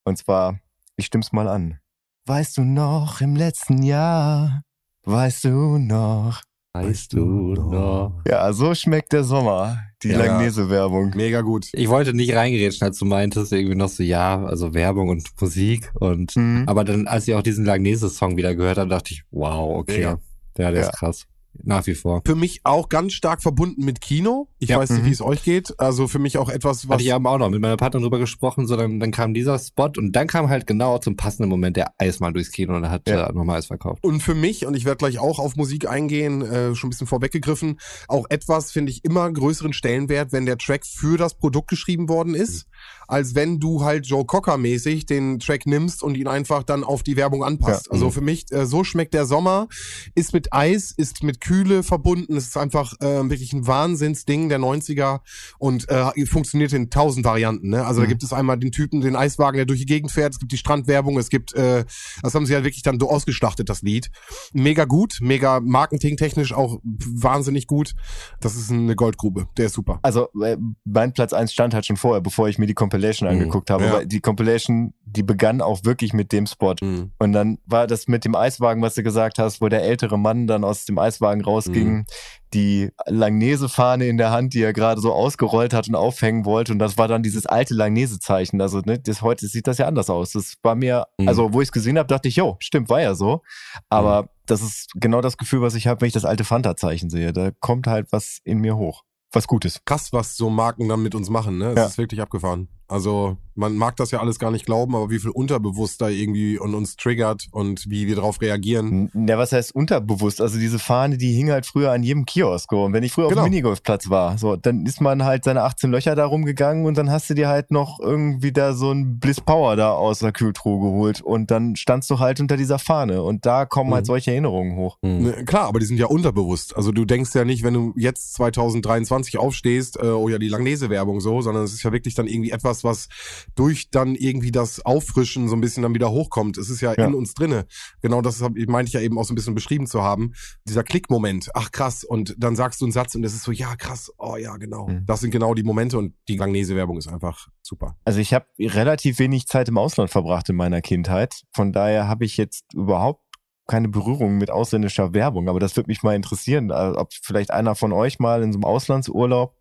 Und zwar Ich stimm's mal an. Weißt du noch im letzten Jahr? Weißt du noch? Weißt du noch? Ja, so schmeckt der Sommer. Die Ja. Langnese-Werbung. Mega gut. Ich wollte nicht reingerätschen, als du meintest, irgendwie noch so, ja, also Werbung und Musik und, Mhm. aber dann, als ich auch diesen Langnese-Song wieder gehört habe, dachte ich, wow, okay. Mega. Ja, der Ja. ist krass. Nach wie vor. Für mich auch ganz stark verbunden mit Kino. Ich Ja. weiß nicht, Mhm. wie es euch geht. Also für mich auch etwas, was Hatte ich eben auch noch mit meiner Partnerin drüber gesprochen, so dann, dann kam dieser Spot und dann kam halt genau zum passenden Moment der Eismann durchs Kino und hat Ja. äh, nochmal Eis verkauft. Und für mich, und ich werde gleich auch auf Musik eingehen, äh, schon ein bisschen vorweggegriffen, auch etwas, finde ich, immer größeren Stellenwert, wenn der Track für das Produkt geschrieben worden ist, als wenn du halt Joe Cocker-mäßig den Track nimmst und ihn einfach dann auf die Werbung anpasst. Ja. Also Mhm. für mich, äh, so schmeckt der Sommer, ist mit Eis, ist mit Kühle verbunden, es ist einfach äh, wirklich ein Wahnsinnsding der 90er und äh, funktioniert in tausend Varianten. Ne? Also da Mhm. gibt es einmal den Typen, den Eiswagen, der durch die Gegend fährt, es gibt die Strandwerbung, es gibt, äh, das haben sie ja wirklich dann so ausgeschlachtet, das Lied. Mega gut, mega marketingtechnisch auch wahnsinnig gut. Das ist eine Goldgrube, der ist super. Also äh, mein Platz eins stand halt schon vorher, bevor ich mir die Compilation Mhm. angeguckt habe. Ja. Weil die Compilation, die begann auch wirklich mit dem Spot. Und dann war das mit dem Eiswagen, was du gesagt hast, wo der ältere Mann dann aus dem Eiswagen rausging, Mhm. die Langnese-Fahne in der Hand, die er gerade so ausgerollt hat und aufhängen wollte. Und das war dann dieses alte Langnese-Zeichen. Also ne, das, heute sieht das ja anders aus. Das war mir, Mhm. also wo ich es gesehen habe, dachte ich, jo, stimmt, war ja so. Aber das ist genau das Gefühl, was ich habe, wenn ich das alte Fanta-Zeichen sehe. Da kommt halt was in mir hoch. Was Gutes. Krass, was so Marken dann mit uns machen, ne? Es Ja. ist wirklich abgefahren. Also man mag das ja alles gar nicht glauben, aber wie viel unterbewusst da irgendwie und uns triggert und wie wir darauf reagieren. N- Ja, was heißt unterbewusst? Also diese Fahne, die hing halt früher an jedem Kiosk. Und wenn ich früher Genau. auf dem Minigolfplatz war, so, dann ist man halt seine 18 Löcher da rumgegangen und dann hast du dir halt noch irgendwie da so ein Bliss Power da aus der Kühltruhe geholt und dann standst du halt unter dieser Fahne und da kommen halt Mhm. solche Erinnerungen hoch. Mhm. Ne, klar, aber die sind ja unterbewusst. Also du denkst ja nicht, wenn du jetzt 2023 aufstehst, äh, oh ja, die Langnese-Werbung so, sondern es ist ja wirklich dann irgendwie etwas, was durch dann irgendwie das Auffrischen so ein bisschen dann wieder hochkommt. Es ist ja, Ja. in uns drinne. Genau das hab, meinte ich ja eben auch so ein bisschen beschrieben zu haben. Dieser Klickmoment, ach krass, und dann sagst du einen Satz und es ist so, ja krass, oh ja, genau. Mhm. Das sind genau die Momente und die Langnese-Werbung ist einfach super. Also ich habe relativ wenig Zeit im Ausland verbracht in meiner Kindheit. Von daher habe ich jetzt überhaupt keine Berührung mit ausländischer Werbung. Aber das würde mich mal interessieren, äh, ob vielleicht einer von euch mal in so einem Auslandsurlaub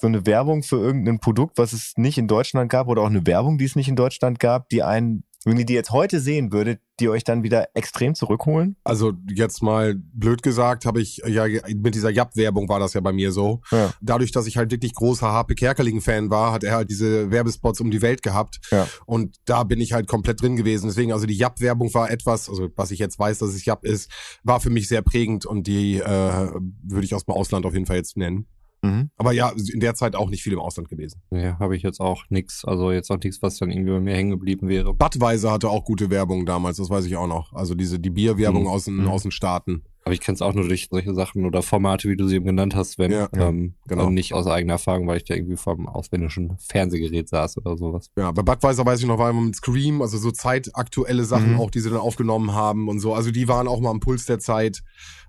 so eine Werbung für irgendein Produkt, was es nicht in Deutschland gab, oder auch eine Werbung, die es nicht in Deutschland gab, die einen, wenn ihr die jetzt heute sehen würdet, die euch dann wieder extrem zurückholen? Also jetzt mal blöd gesagt, habe ich ja mit dieser Jap-Werbung war das ja bei mir so. Ja. Dadurch, dass ich halt wirklich großer HP Kerkeling-Fan war, hat er halt diese Werbespots um die Welt gehabt. Ja. Und da bin ich halt komplett drin gewesen. Deswegen, also die Jap-Werbung war etwas, also was ich jetzt weiß, dass es Jap ist, war für mich sehr prägend und die äh, würde ich aus dem Ausland auf jeden Fall jetzt nennen. Mhm. Aber ja, in der Zeit auch nicht viel im Ausland gewesen. Ja, habe ich jetzt auch nix. Also jetzt auch nichts, was dann irgendwie bei mir hängen geblieben wäre. Budweiser hatte auch gute Werbung damals, das weiß ich auch noch. Also diese die Bierwerbung Mhm. aus den Mhm. aus den Staaten. Aber ich kenne es auch nur durch solche Sachen oder Formate, wie du sie eben genannt hast, wenn Ja, ähm, genau. und nicht aus eigener Erfahrung, weil ich da irgendwie vor einem ausländischen Fernsehgerät saß oder sowas. Ja, bei Budweiser weiß ich noch, war immer mit Scream, also so zeitaktuelle Sachen Mhm. auch, die sie dann aufgenommen haben und so. Also die waren auch mal am Puls der Zeit.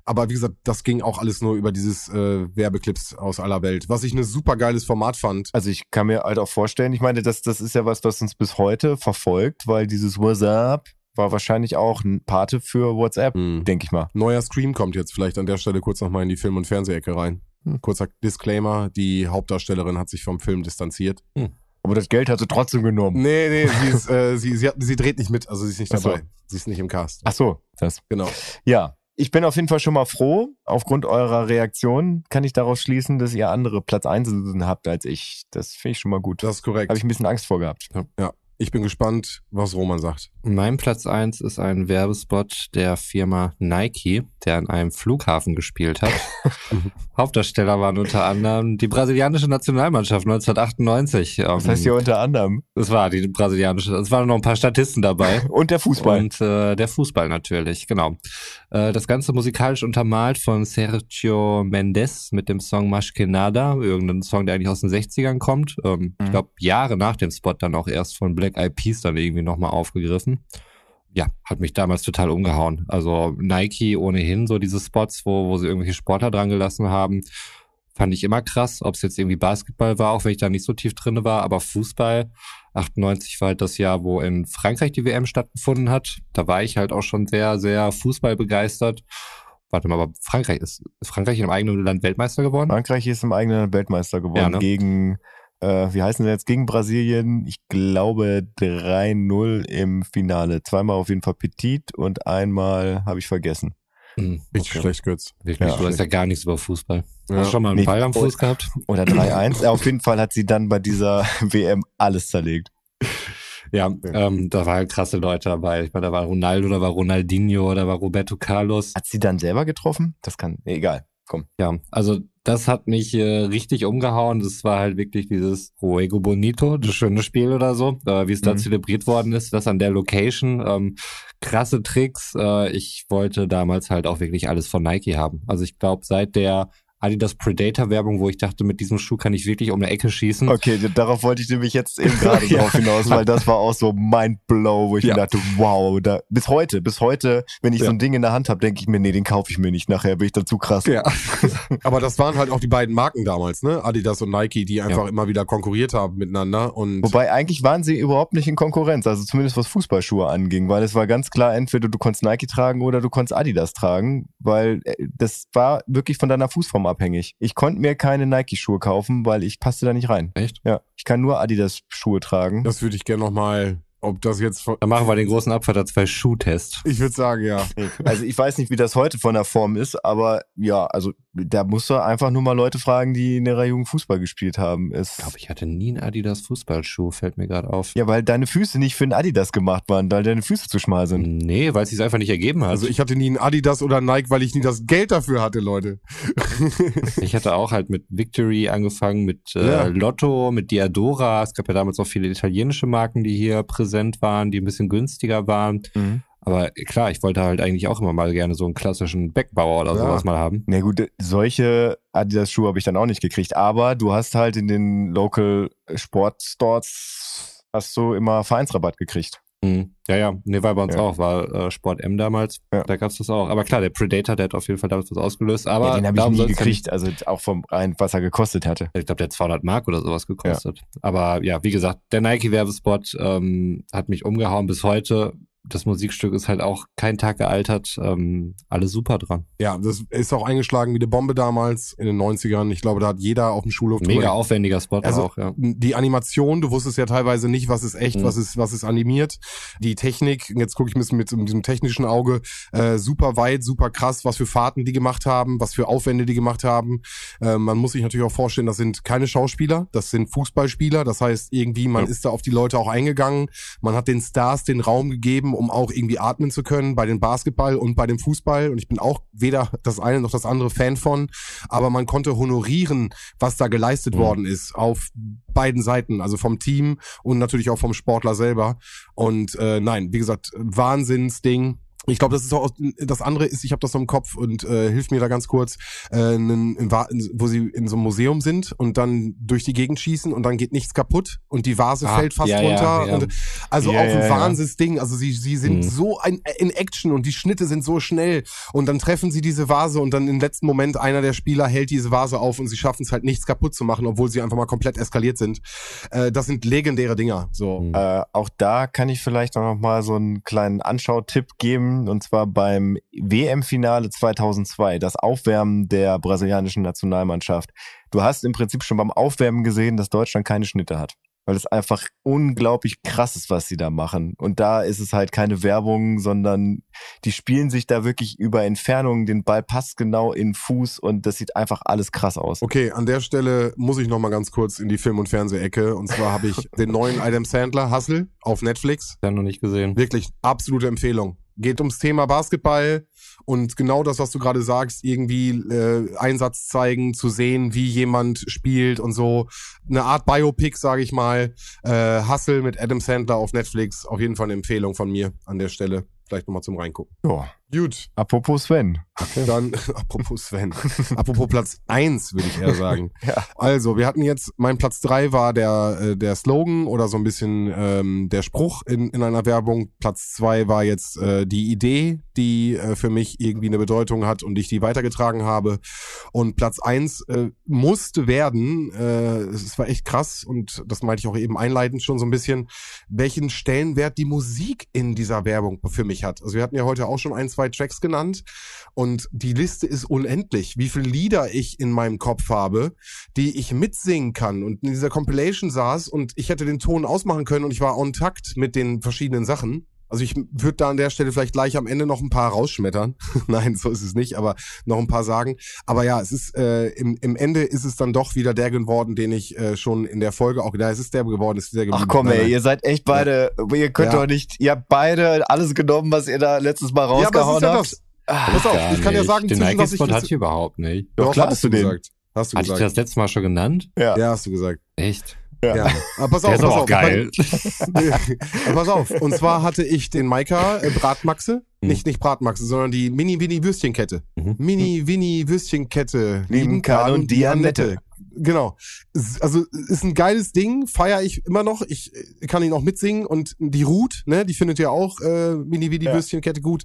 Aber wie gesagt, das ging auch alles nur über dieses äh, Werbeclips aus aller Welt. Was ich ein super geiles Format fand. Also ich kann mir halt auch vorstellen, ich meine, das, das ist ja was, was uns bis heute verfolgt, weil dieses WhatsApp war wahrscheinlich auch ein Pate für WhatsApp, Mhm. denke ich mal. Neuer Scream kommt jetzt vielleicht an der Stelle kurz nochmal in die Film- und Fernsehecke rein. Hm. Kurzer Disclaimer, die Hauptdarstellerin hat sich vom Film distanziert. Aber das Geld hat sie trotzdem genommen. Nee, nee, sie, ist, äh, sie, sie, hat, sie dreht nicht mit, also sie ist nicht Ach so. dabei. Sie ist nicht im Cast. Ach so, das. Genau. Ja, ich bin auf jeden Fall schon mal froh. Aufgrund eurer Reaktion kann ich daraus schließen, dass ihr andere Platz 1 habt als ich. Das finde ich schon mal gut. Das ist korrekt. Habe ich ein bisschen Angst vor gehabt. Ich bin gespannt, was Roman sagt. Mein Platz eins ist ein Werbespot der Firma Nike, der an einem Flughafen gespielt hat. Hauptdarsteller waren unter anderem die brasilianische Nationalmannschaft 1998. Das heißt ja unter anderem. Es war die brasilianische, es waren noch ein paar Statisten dabei. Und der Fußball. Und äh, der Fußball natürlich, genau. Äh, das Ganze musikalisch untermalt von Sergio Mendes mit dem Song Mas que Nada, irgendein Song, der eigentlich aus den 60ern kommt. Ähm, Ich Mhm. glaube, Jahre nach dem Spot dann auch erst von Black Eyed Peas dann irgendwie nochmal aufgegriffen. Ja, hat mich damals total umgehauen. Also Nike ohnehin, so diese Spots, wo, wo sie irgendwelche Sportler dran gelassen haben, fand ich immer krass, ob es jetzt irgendwie Basketball war, auch wenn ich da nicht so tief drinne war, aber Fußball 98 war halt das Jahr, wo in Frankreich die WM stattgefunden hat. Da war ich halt auch schon sehr, sehr Fußball begeistert. Warte mal, aber Frankreich ist, ist Frankreich in einem eigenen Land Weltmeister geworden? Frankreich ist im eigenen Land Weltmeister geworden Ja, ne? gegen, äh, wie heißen sie jetzt, gegen Brasilien, ich glaube 3-0 im Finale. Zweimal auf jeden Fall Petit und einmal habe ich vergessen. Hm, Richtig okay. schlecht, Götz. Wirklich, Ja. du weißt ja gar nichts über Fußball. Ja. Hast du schon mal einen Nee. Ball am Fuß gehabt? Oder 3-1. Ja, auf jeden Fall hat sie dann bei dieser WM alles zerlegt. Ja, Ja. Ähm, da waren krasse Leute dabei. Ich meine, da war Ronaldo, da war Ronaldinho, da war Roberto Carlos. Hat sie dann selber getroffen? Das kann, nee, egal. Komm. Ja, also das hat mich äh, richtig umgehauen. Das war halt wirklich dieses Ruego Bonito, das schöne Spiel oder so, äh, wie es da Mhm. zelebriert worden ist. Das an der Location. Ähm, krasse Tricks. Äh, ich wollte damals halt auch wirklich alles von Nike haben. Also ich glaube, seit der Adidas Predator Werbung, wo ich dachte, mit diesem Schuh kann ich wirklich um eine Ecke schießen. Okay, darauf wollte ich nämlich jetzt eben gerade Ja. drauf hinaus, weil das war auch so Mindblow, wo ich Ja. mir dachte, wow, da, bis heute, bis heute, wenn ich Ja. so ein Ding in der Hand habe, denke ich mir, nee, den kaufe ich mir nicht. Nachher bin ich dazu krass. Ja. Aber das waren halt auch die beiden Marken damals, ne? Adidas und Nike, die einfach immer wieder konkurriert haben miteinander. Und Wobei eigentlich waren sie überhaupt nicht in Konkurrenz, also zumindest was Fußballschuhe anging, weil es war ganz klar, entweder du konntest Nike tragen oder du konntest Adidas tragen, weil äh, das war wirklich von deiner Fußform abhängig. Ich konnte mir keine Nike-Schuhe kaufen, weil ich passte da nicht rein. Echt? Ja, ich kann nur Adidas-Schuhe tragen. das würde ich gerne nochmal, ob das jetzt von, Dann machen wir den großen Abfahrt zwei Schuhtest. ich würde sagen, ja. Also ich weiß nicht, wie das heute von der Form ist, aber ja, also da musst du einfach nur mal Leute fragen, die in ihrer Jugend Fußball gespielt haben. Es, Ich glaube, ich hatte nie einen Adidas Fußballschuh, fällt mir gerade auf. ja, weil deine Füße nicht für den Adidas gemacht waren, weil deine Füße zu schmal sind. Nee, weil es sich einfach nicht ergeben hat. Also ich hatte nie einen Adidas oder einen Nike, weil ich nie das Geld dafür hatte, Leute. Ich hatte auch halt mit Victory angefangen, mit äh, Ja. Lotto, mit Diadora. Es gab ja damals auch viele italienische Marken, die hier präsent waren, die ein bisschen günstiger waren. Mhm. Aber klar, ich wollte halt eigentlich auch immer mal gerne so einen klassischen Backbauer oder Ja. sowas mal haben. Na gut, solche Adidas-Schuhe habe ich dann auch nicht gekriegt, aber du hast halt in den Local Sportstores hast du immer Vereinsrabatt gekriegt. Mhm. Ja, ja, nee, war bei uns Ja. auch, war äh, Sport M damals. Ja. Da gab's das auch. Aber klar, der Predator, der hat auf jeden Fall damals was ausgelöst. Aber ja, den habe ich nie gekriegt, also auch vom rein, was er gekostet hatte. Ich glaube, der hat 200 Mark oder sowas gekostet. Aber ja, wie gesagt, der Nike-Werbespot ähm, hat mich umgehauen bis heute. Das Musikstück ist halt auch kein Tag gealtert. Ähm, alles super dran. Ja, das ist auch eingeschlagen wie eine Bombe damals in den 90ern. Ich glaube, da hat jeder auf dem Schulhof Mega drüber- aufwendiger Spot Also auch, ja. die Animation, du wusstest ja teilweise nicht, was ist echt, Mhm. was ist, was ist animiert. Die Technik, jetzt gucke ich ein bisschen mit, mit diesem technischen Auge, äh, super weit, super krass, was für Fahrten die gemacht haben, was für Aufwände die gemacht haben. Äh, man muss sich natürlich auch vorstellen, das sind keine Schauspieler, das sind Fußballspieler. Das heißt, irgendwie, man Ja. ist da auf die Leute auch eingegangen. Man hat den Stars den Raum gegeben, um auch irgendwie atmen zu können bei den Basketball und bei dem Fußball. Und ich bin auch weder das eine noch das andere Fan von, aber man konnte honorieren, was da geleistet Mhm. worden ist auf beiden Seiten, also vom Team und natürlich auch vom Sportler selber. Und äh, nein, wie gesagt, Wahnsinnsding. Ich glaube, das ist auch das andere ist, ich habe das so im Kopf und äh, hilft mir da ganz kurz, äh, in, in, wo sie in so einem Museum sind und dann durch die Gegend schießen und dann geht nichts kaputt und die Vase Ah, fällt fast ja, ja, runter. ja. Und, also Ja, auch ein ja, ja. Wahnsinnsding. Also sie, sie sind Mhm. so ein, in Action und die Schnitte sind so schnell und dann treffen sie diese Vase und dann im letzten Moment einer der Spieler hält diese Vase auf und sie schaffen es halt nichts kaputt zu machen, obwohl sie einfach mal komplett eskaliert sind. Äh, das sind legendäre Dinger. So. Mhm. Äh, auch da kann ich vielleicht auch noch mal so einen kleinen Anschautipp geben, und zwar beim WM-Finale 2002, das Aufwärmen der brasilianischen Nationalmannschaft. Du hast im Prinzip schon beim Aufwärmen gesehen, dass Deutschland keine Schnitte hat. Weil es einfach unglaublich krass ist, was sie da machen. Und da ist es halt keine Werbung, sondern die spielen sich da wirklich über Entfernungen. Den Ball passt genau in den Fuß und das sieht einfach alles krass aus. Okay, an der Stelle muss ich noch mal ganz kurz in die Film- und Fernsehecke. Und zwar habe ich den neuen Adam Sandler, Hustle, auf Netflix. Ja, noch nicht gesehen. Wirklich absolute Empfehlung. Geht ums Thema Basketball und genau das, was du gerade sagst, irgendwie äh, Einsatz zeigen, zu sehen, wie jemand spielt und so. Eine Art Biopic, sage ich mal. Äh, Hustle mit Adam Sandler auf Netflix. Auf jeden Fall eine Empfehlung von mir an der Stelle. Vielleicht nochmal zum Reingucken. Ja, Gut, Apropos Sven. dann, apropos Sven, apropos Platz eins würde ich eher sagen. Ja. Also, wir hatten jetzt, mein Platz drei war der, äh, der Slogan oder so ein bisschen ähm, der Spruch in, in einer Werbung. Platz zwei war jetzt äh, die Idee, die äh, für mich irgendwie eine Bedeutung hat und ich die weitergetragen habe. Und Platz eins äh, musste werden, äh, es war echt krass und das meinte ich auch eben einleitend schon so ein bisschen, welchen Stellenwert die Musik in dieser Werbung für mich hat. Also wir hatten ja heute auch schon ein, zwei Tracks genannt und die Liste ist unendlich, wie viele Lieder ich in meinem Kopf habe, die ich mitsingen kann und in dieser Compilation saß und ich hätte den Ton ausmachen können und ich war on takt mit den verschiedenen Sachen. Also ich würde da an der Stelle vielleicht gleich am Ende noch ein paar rausschmettern. Nein, so ist es nicht, aber noch ein paar sagen. Aber ja, es ist äh, im, im Ende ist es dann doch wieder der geworden, den ich äh, schon in der Folge auch, da ist es der geworden, ist der geblieben. Ach komm, Nein, ey, nein. ihr seid echt beide, ihr könnt Ja. doch nicht, ihr habt beide alles genommen, was ihr da letztes Mal Ja, aber es ist rausgehauen ja habt. das. Pass auf, ich kann ja nicht. sagen, den zwischen was ich hatte ich überhaupt nicht. Doch, klar hast du den. gesagt. Hast du Hatte ich gesagt. das letzte Mal schon genannt? Ja. Ja, hast du gesagt. Echt? Ja. Aber pass auf, Der ist pass auf. auch geil. Aber pass auf. Und zwar hatte ich den Maika äh, Bratmaxe. Mhm. Nicht, nicht Bratmaxe, sondern die Mini-Winnie-Würstchenkette. Mhm. Mini-Winnie-Würstchenkette. Lieben Karl und die Annette. Genau. Also ist ein geiles Ding, feiere ich immer noch. Ich äh, kann ihn auch mitsingen und die Ruth, ne, die findet ja auch äh, Mini Vidi Ja. Würstchenkette gut.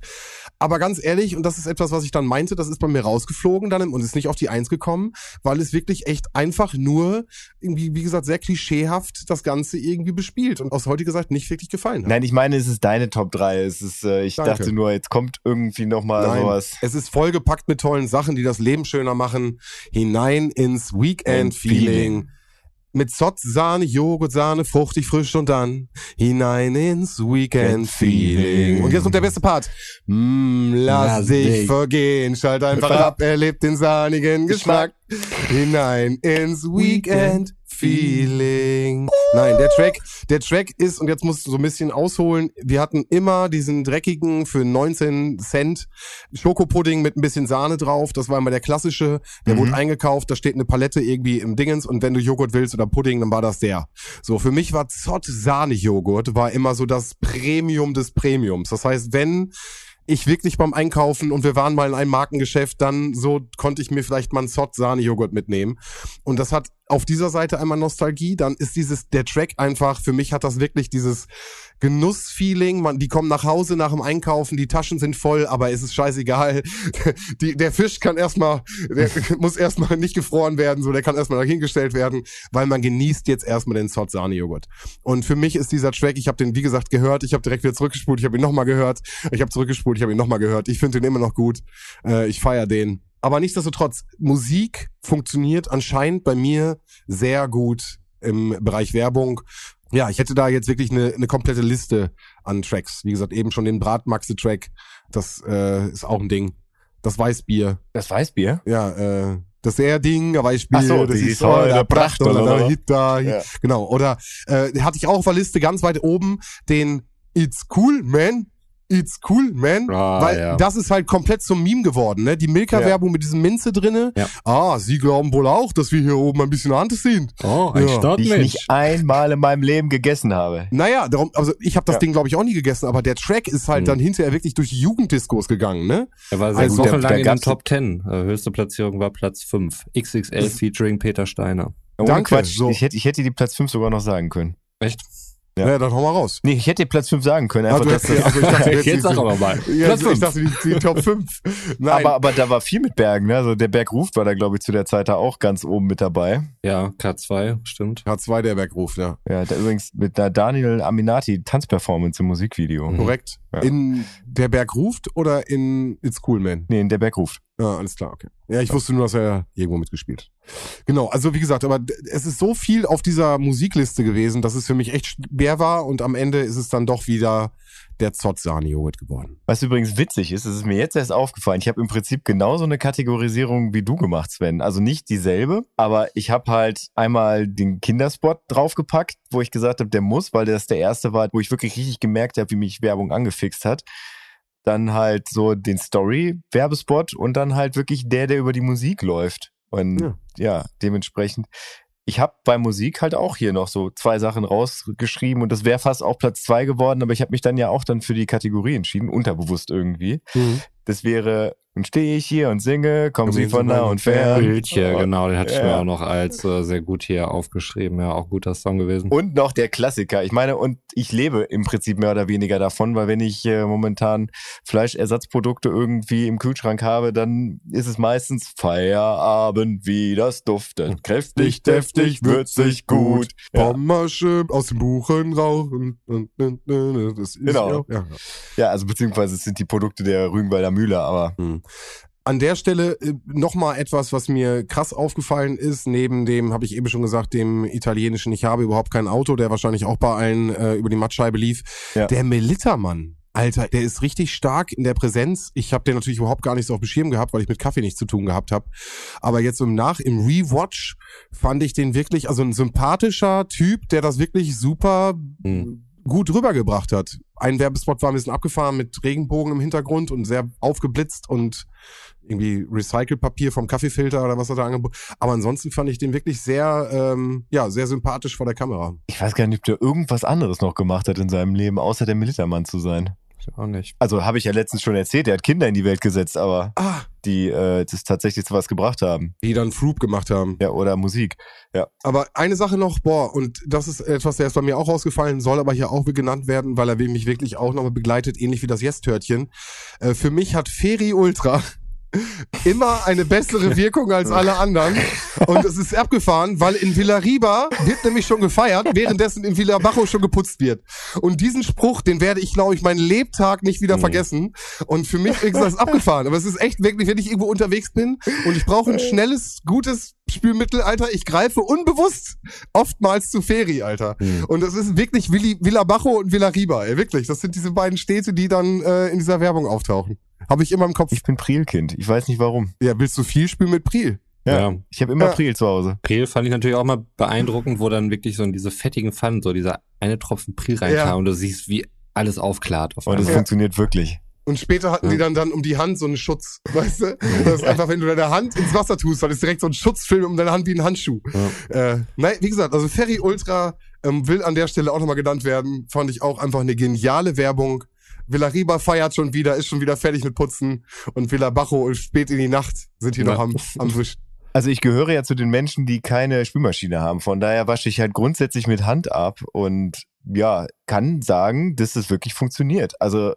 Aber ganz ehrlich, und das ist etwas, was ich dann meinte, das ist bei mir rausgeflogen dann und ist nicht auf die Eins gekommen, weil es wirklich echt einfach nur irgendwie, wie gesagt, sehr klischeehaft das Ganze irgendwie bespielt und aus heutiger Sicht nicht wirklich gefallen hat. Nein, ich meine, es ist deine Top 3. Es ist, äh, ich Danke. dachte nur, jetzt kommt irgendwie nochmal sowas. es ist vollgepackt mit tollen Sachen, die das Leben schöner machen. Hinein ins Weekend-Feeling. Feeling. Mit Zott, Sahne, Joghurt, Sahne, fruchtig, frisch und dann hinein ins Weekend-Feeling. Und jetzt kommt der beste Part. Mm, lass, Lass dich dich. vergehen, schalt einfach Einfach ab, erlebt den sahnigen Geschmack. Hinein ins Weekend-Feeling. Nein, der Track, der Track ist, und jetzt musst du so ein bisschen ausholen, wir hatten immer diesen dreckigen für 19 Cent Schokopudding mit ein bisschen Sahne drauf. Das war immer der klassische. Der Mhm. wurde eingekauft, da steht eine Palette irgendwie im Dingens und wenn du Joghurt willst oder Pudding, dann war das der. So, für mich war Zott Sahne-Joghurt war immer so das Premium des Premiums. Das heißt, wenn ich wirklich beim Einkaufen und wir waren mal in einem Markengeschäft, dann so konnte ich mir vielleicht mal einen Zott Sahne-Joghurt mitnehmen. Und das hat auf dieser Seite einmal Nostalgie, dann ist dieses, der Track einfach, für mich hat das wirklich dieses Genussfeeling, man, die kommen nach Hause nach dem Einkaufen, die Taschen sind voll, aber es ist scheißegal. Die, der Fisch kann erstmal, der muss erstmal nicht gefroren werden, so, der kann erstmal dahingestellt werden, weil man genießt jetzt erstmal den Zott Sahne-Joghurt. Und für mich ist dieser Track, ich habe den, wie gesagt, gehört, ich habe direkt wieder zurückgespult, ich habe ihn nochmal gehört, ich habe zurückgespult, ich habe ihn nochmal gehört, ich finde den immer noch gut, äh, ich feier den. Aber nichtsdestotrotz, Musik funktioniert anscheinend bei mir sehr gut im Bereich Werbung. Ja, ich hätte da jetzt wirklich eine, eine komplette Liste an Tracks. Wie gesagt, eben schon den Bratmaxe-Track, das äh, ist auch ein Ding. Das Weißbier, Das Weißbier? ja, äh, das er Ding, Weißbier, Ach so, das ist Säule, der Pracht oder oder? der Hit da. Ja. Genau, oder äh, hatte ich auch auf der Liste ganz weit oben den It's Cool, Man. It's cool, man. Ah, Weil ja. das ist halt komplett zum Meme geworden, ne? Die Milka-Werbung mit diesem Minze drinne. Ja. Ah, sie glauben wohl auch, dass wir hier oben ein bisschen anders sind. Oh, ein Ja. Die ich nicht einmal in meinem Leben gegessen habe. Naja, darum, also ich habe das Ja. Ding, glaube ich, auch nie gegessen, aber der Track ist halt Mhm. dann hinterher wirklich durch die Jugenddiskos gegangen, ne? Er war sehr Also, wochenlang da- da in den Top 10. Äh, höchste Platzierung war Platz 5. XXL featuring Peter Steiner. Danke, Quatsch. so. Ich, hätte, ich hätte die Platz 5 sogar noch sagen können. Echt? Ja. Ja, dann hau mal raus. Nee, ich hätte dir Platz 5 sagen können. Einfach, du dass hättest- das, also ich dachte, Jetzt die- sag aber mal. Ja, Platz also ich 5. dachte, die, die Top 5. Nein. aber, aber da war viel mit Bergen. Ne? Also der Berg ruft war da, glaube ich, zu der Zeit da auch ganz oben mit dabei. Ja, K2, stimmt. H2 der Bergruf, ja. Ja, da übrigens mit der Daniel Aminati Tanzperformance im Musikvideo. Mhm. Korrekt. Ja. In Der Berg ruft oder in It's Cool Man? Nee, in der Berg ruft. Ja, alles klar, okay. Ja, ich wusste nur, dass er irgendwo mitgespielt. Genau, also wie gesagt, aber es ist so viel auf dieser Musikliste gewesen, dass es für mich echt schwer war und am Ende ist es dann doch wieder der Zott-Sahne-Joghurt geworden. Was übrigens witzig ist, es ist mir jetzt erst aufgefallen, ich habe im Prinzip genauso eine Kategorisierung wie du gemacht, Sven. Also nicht dieselbe, aber ich habe halt einmal den Kinderspot draufgepackt, wo ich gesagt habe, der muss, weil das der erste war, wo ich wirklich richtig gemerkt habe, wie mich Werbung angefixt hat. Dann halt so den Story-Werbespot und dann halt wirklich der, der über die Musik läuft. Und Ja. ja, dementsprechend. Ich habe bei Musik halt auch hier noch so zwei Sachen rausgeschrieben und das wäre fast auch Platz zwei geworden, aber ich habe mich dann ja auch dann für die Kategorie entschieden, unterbewusst irgendwie. Das wäre, und stehe ich hier und singe, kommen sie von von und fern. Bildchen, genau, den hatte ich mir Ja. auch noch als äh, sehr gut hier aufgeschrieben. Ja, auch guter Song gewesen. Und noch der Klassiker. Ich meine, und ich lebe im Prinzip mehr oder weniger davon, weil wenn ich äh, momentan Fleischersatzprodukte irgendwie im Kühlschrank habe, dann ist es meistens Feierabend, wie das duftet. Kräftig, deftig, würzig, gut. Ja, Pommersche aus dem Buchen rauchen. Das ist Genau. Ja, ja. ja, also beziehungsweise es sind die Produkte der Rügenwalder Mühle, aber An der Stelle äh, nochmal etwas, was mir krass aufgefallen ist, neben dem, habe ich eben schon gesagt, dem italienischen Ich habe überhaupt kein Auto, der wahrscheinlich auch bei allen äh, über die Mattscheibe lief. Ja. Der Melittermann. Alter, der ist richtig stark in der Präsenz. Ich habe den natürlich überhaupt gar nicht so auf dem Schirm gehabt, weil ich mit Kaffee nichts zu tun gehabt habe. Aber jetzt im Nach, im Rewatch fand ich den wirklich, also ein sympathischer Typ, der das wirklich super Hm. gut rübergebracht hat. Ein Werbespot war ein bisschen abgefahren mit Regenbogen im Hintergrund und sehr aufgeblitzt und irgendwie Recycelpapier vom Kaffeefilter oder was er da angeboten. Aber ansonsten fand ich den wirklich sehr, ähm, ja, sehr sympathisch vor der Kamera. ich weiß gar nicht, ob der irgendwas anderes noch gemacht hat in seinem Leben, außer der Militermann zu sein. Ich auch nicht. Also habe ich ja letztens schon erzählt, er hat Kinder in die Welt gesetzt, aber Ah, die äh, das tatsächlich zu was gebracht haben. die dann Froop gemacht haben. Ja, oder Musik. Aber eine Sache noch, boah, und das ist etwas, der ist bei mir auch rausgefallen, soll aber hier auch genannt werden, weil er mich wirklich auch nochmal begleitet, ähnlich wie das Yes-Törtchen. Äh, für mich hat Feri Ultra immer eine bessere Wirkung als alle anderen. Und es ist abgefahren, weil in Villariba wird nämlich schon gefeiert, währenddessen in Villabajo schon geputzt wird. Und diesen Spruch, den werde ich, glaube ich, meinen Lebtag nicht wieder vergessen. Und für mich ist das abgefahren. Aber es ist echt wirklich, wenn ich irgendwo unterwegs bin und ich brauche ein schnelles, gutes Spülmittel, Alter, ich greife unbewusst oftmals zu Feri, Alter. Hm. Und das ist wirklich Willi, Villabajo und Villariba, ey, wirklich. Das sind diese beiden Städte, die dann äh, in dieser Werbung auftauchen. Habe ich immer im Kopf. Ich bin Prielkind. Ich weiß nicht warum. Ja, willst du viel spielen mit Priel? Ja. Ich habe immer Ja. Priel zu Hause. Priel fand ich natürlich auch mal beeindruckend, wo dann wirklich so in diese fettigen Pfannen so dieser eine Tropfen Priel reinkam Ja. und du siehst, wie alles aufklart. Auf Und es einmal. funktioniert wirklich. Und später hatten die dann dann um die Hand so einen Schutz, weißt du? Das ist einfach, wenn du deine Hand ins Wasser tust, dann ist direkt so ein Schutzfilm um deine Hand wie ein Handschuh. Äh, nein, wie gesagt, also Ferry Ultra ähm, will an der Stelle auch nochmal genannt werden. Fand ich auch einfach eine geniale Werbung. Villariba feiert schon wieder, ist schon wieder fertig mit Putzen. Und Villabajo spät in die Nacht sind hier Ja. noch am, am Wisch. Also ich gehöre ja zu den Menschen, die keine Spülmaschine haben. Von daher wasche ich halt grundsätzlich mit Hand ab und ja, kann sagen, dass es wirklich funktioniert. Also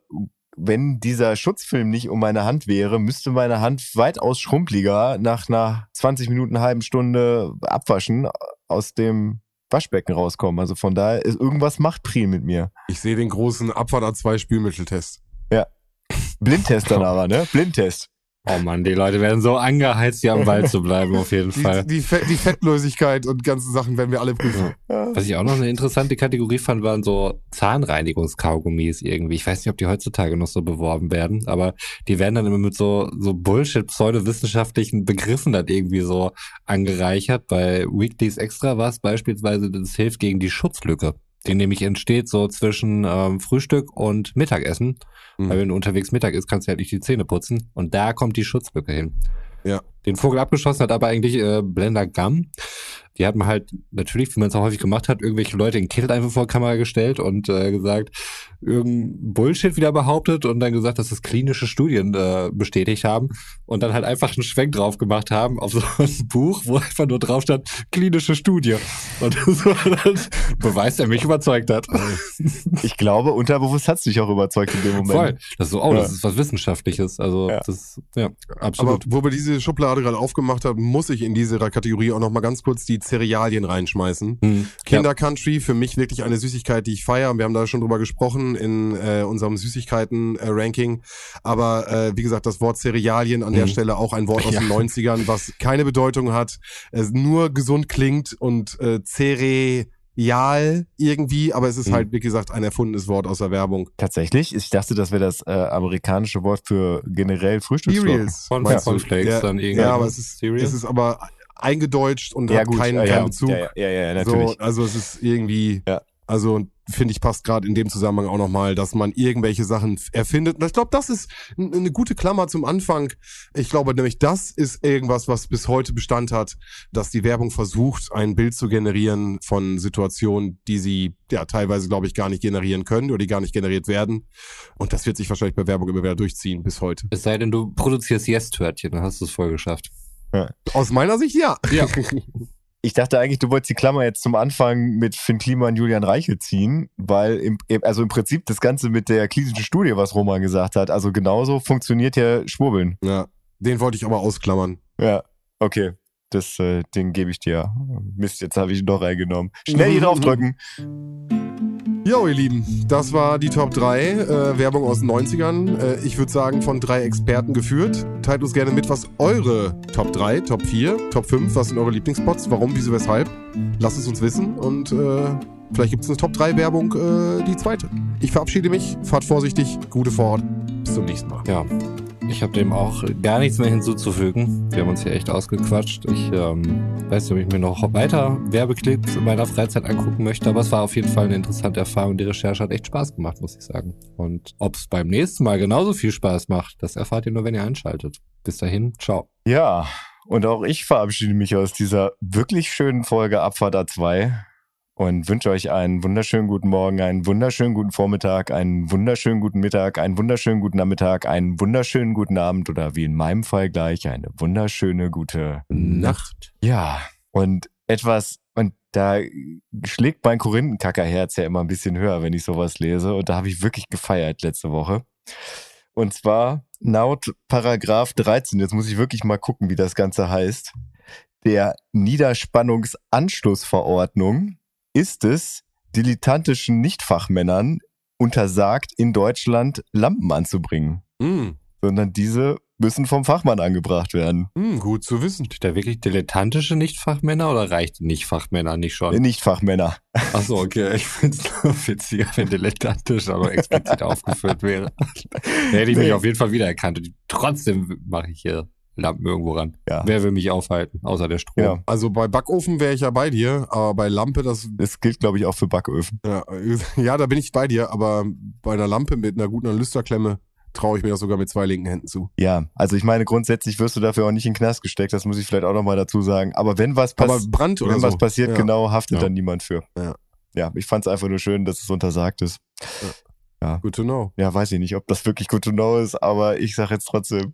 wenn dieser Schutzfilm nicht um meine Hand wäre, müsste meine Hand weitaus schrumpeliger nach einer 20 Minuten, halben Stunde Abwaschen aus dem Waschbecken rauskommen. Also von daher ist irgendwas macht Priel mit mir. Ich sehe den großen Abfahrt A2 Spülmitteltest. Blindtest dann aber, ne? Blindtest. Oh Mann, die Leute werden so angeheizt, hier am Ball zu bleiben, auf jeden Die, Fall. die, Fett, die Fettlosigkeit und ganzen Sachen werden wir alle prüfen. Was ich auch noch eine interessante Kategorie fand, waren so Zahnreinigungskaugummis irgendwie. Ich weiß nicht, ob die heutzutage noch so beworben werden, aber die werden dann immer mit so, so Bullshit, pseudowissenschaftlichen Begriffen dann irgendwie so angereichert. Bei Weeklies Extra war es beispielsweise, das hilft gegen die Schutzlücke, die nämlich entsteht so zwischen ähm, Frühstück und Mittagessen. Mhm. Weil wenn du unterwegs Mittag isst, kannst du halt nicht die Zähne putzen. Und da kommt die Schutzlücke hin. Ja. Den Vogel abgeschossen hat aber eigentlich äh, Blender Gum. Die hat man halt natürlich, wie man es auch häufig gemacht hat, irgendwelche Leute in Kittel einfach vor die Kamera gestellt und äh, gesagt, irgendein Bullshit wieder behauptet und dann gesagt, dass das klinische Studien äh, bestätigt haben und dann halt einfach einen Schwenk drauf gemacht haben auf so ein Buch, wo einfach nur drauf stand, klinische Studie. Und das war dann Beweis, der mich überzeugt hat. Ich glaube, unterbewusst hat's dich auch überzeugt in dem Moment. Voll. Das ist so, oh, Ja. das ist was Wissenschaftliches. Also Ja. das, ja, Aber absolut. wo wir diese Schublade gerade aufgemacht haben, muss ich in diese Kategorie auch noch mal ganz kurz die Cerealien reinschmeißen. Hm. Kinder Country, für mich wirklich eine Süßigkeit, die ich feiere. Wir haben da schon drüber gesprochen in äh, unserem Süßigkeiten-Ranking. Aber äh, wie gesagt, das Wort Cerealien an der Mhm. Stelle auch ein Wort aus Ja. den 90ern, was keine Bedeutung hat, es nur gesund klingt und äh, Cereal irgendwie, aber es ist Mhm. halt, wie gesagt, ein erfundenes Wort aus der Werbung. Tatsächlich? Ich dachte, das wäre das äh, amerikanische Wort für generell Frühstücksflocken. Cereals. Von Ja. Cornflakes Ja, dann irgendwie. Ja, aber es ist, Cereal? es ist aber eingedeutscht und Ja, hat gut, keinen, ja, keinen ja, Bezug. Ja, ja, ja, ja natürlich. So, also es ist irgendwie, Ja. Also finde ich passt gerade in dem Zusammenhang auch nochmal, dass man irgendwelche Sachen erfindet. Und ich glaube, das ist eine gute Klammer zum Anfang. Ich glaube nämlich, das ist irgendwas, was bis heute Bestand hat, dass die Werbung versucht, ein Bild zu generieren von Situationen, die sie ja teilweise, glaube ich, gar nicht generieren können oder die gar nicht generiert werden. Und das wird sich wahrscheinlich bei Werbung immer wieder durchziehen bis heute. Es sei denn, du produzierst Yes-Törtchen, dann hast du es voll geschafft. Aus meiner Sicht ja. Ja. Ich dachte eigentlich, du wolltest die Klammer jetzt zum Anfang mit Finn Klima und Julian Reichel ziehen, weil im, also im Prinzip das Ganze mit der klinischen Studie, was Roman gesagt hat, also genauso funktioniert ja Schwurbeln. ja. Den wollte ich aber ausklammern. Ja, okay. Das, äh, den gebe ich dir. Mist, jetzt habe ich ihn doch reingenommen. Schnell hier draufdrücken. Jo, ihr Lieben, das war die Top 3 äh, Werbung aus den 90ern. Äh, ich würde sagen, von drei Experten geführt. Teilt uns gerne mit, was eure Top 3, Top 4, Top 5, was sind eure Lieblingsspots, warum, wieso, weshalb. Lasst es uns wissen und äh, vielleicht gibt es eine Top 3 Werbung, äh, die zweite. Ich verabschiede mich, fahrt vorsichtig, gute Fahrt. Bis zum nächsten Mal. Ja, ich habe dem auch gar nichts mehr hinzuzufügen. Wir haben uns hier echt ausgequatscht. Ich ähm, weiß nicht, ob ich mir noch weiter Werbeclips in meiner Freizeit angucken möchte, aber es war auf jeden Fall eine interessante Erfahrung. Die Recherche hat echt Spaß gemacht, muss ich sagen. Und ob es beim nächsten Mal genauso viel Spaß macht, das erfahrt ihr nur, wenn ihr einschaltet. Bis dahin, ciao. Ja, und auch ich verabschiede mich aus dieser wirklich schönen Folge Abfahrt A2 und wünsche euch einen wunderschönen guten Morgen, einen wunderschönen guten Vormittag, einen wunderschönen guten Mittag, einen wunderschönen guten Nachmittag, einen wunderschönen guten Abend oder wie in meinem Fall gleich eine wunderschöne gute Nacht. Ja, und etwas, und da schlägt mein Korinthenkackerherz ja immer ein bisschen höher, wenn ich sowas lese. Und da habe ich wirklich gefeiert letzte Woche. Und zwar laut Paragraph 13, jetzt muss ich wirklich mal gucken, wie das Ganze heißt, der Niederspannungsanschlussverordnung ist es dilettantischen Nichtfachmännern untersagt, in Deutschland Lampen anzubringen, Mm, sondern diese müssen vom Fachmann angebracht werden. mm, gut zu wissen. Steht da wirklich dilettantische Nichtfachmänner oder reicht Nichtfachmänner nicht schon? Nichtfachmänner. Achso, okay. Ich finde es nur witziger, wenn dilettantisch aber explizit aufgeführt wäre. Da hätte ich mich Nee. auf jeden Fall wiedererkannt. Und trotzdem mache ich hier Lampen irgendwo ran. Ja. Wer will mich aufhalten, außer der Strom? Genau. Also bei Backofen wäre ich ja bei dir, aber bei Lampe, das Das gilt, glaube ich, auch für Backöfen. Ja, ja, da bin ich bei dir, aber bei einer Lampe mit einer guten Lüsterklemme traue ich mir das sogar mit zwei linken Händen zu. Ja, also ich meine, grundsätzlich wirst du dafür auch nicht in den Knast gesteckt, das muss ich vielleicht auch nochmal dazu sagen. Aber wenn was, Aber pass Brand oder wenn so. was passiert, ja. genau, haftet Ja. dann niemand für. Ja. Ja, ich fand es einfach nur schön, dass es untersagt ist. Good to know. Ja, weiß ich nicht, ob das wirklich good to know ist, aber ich sage jetzt trotzdem,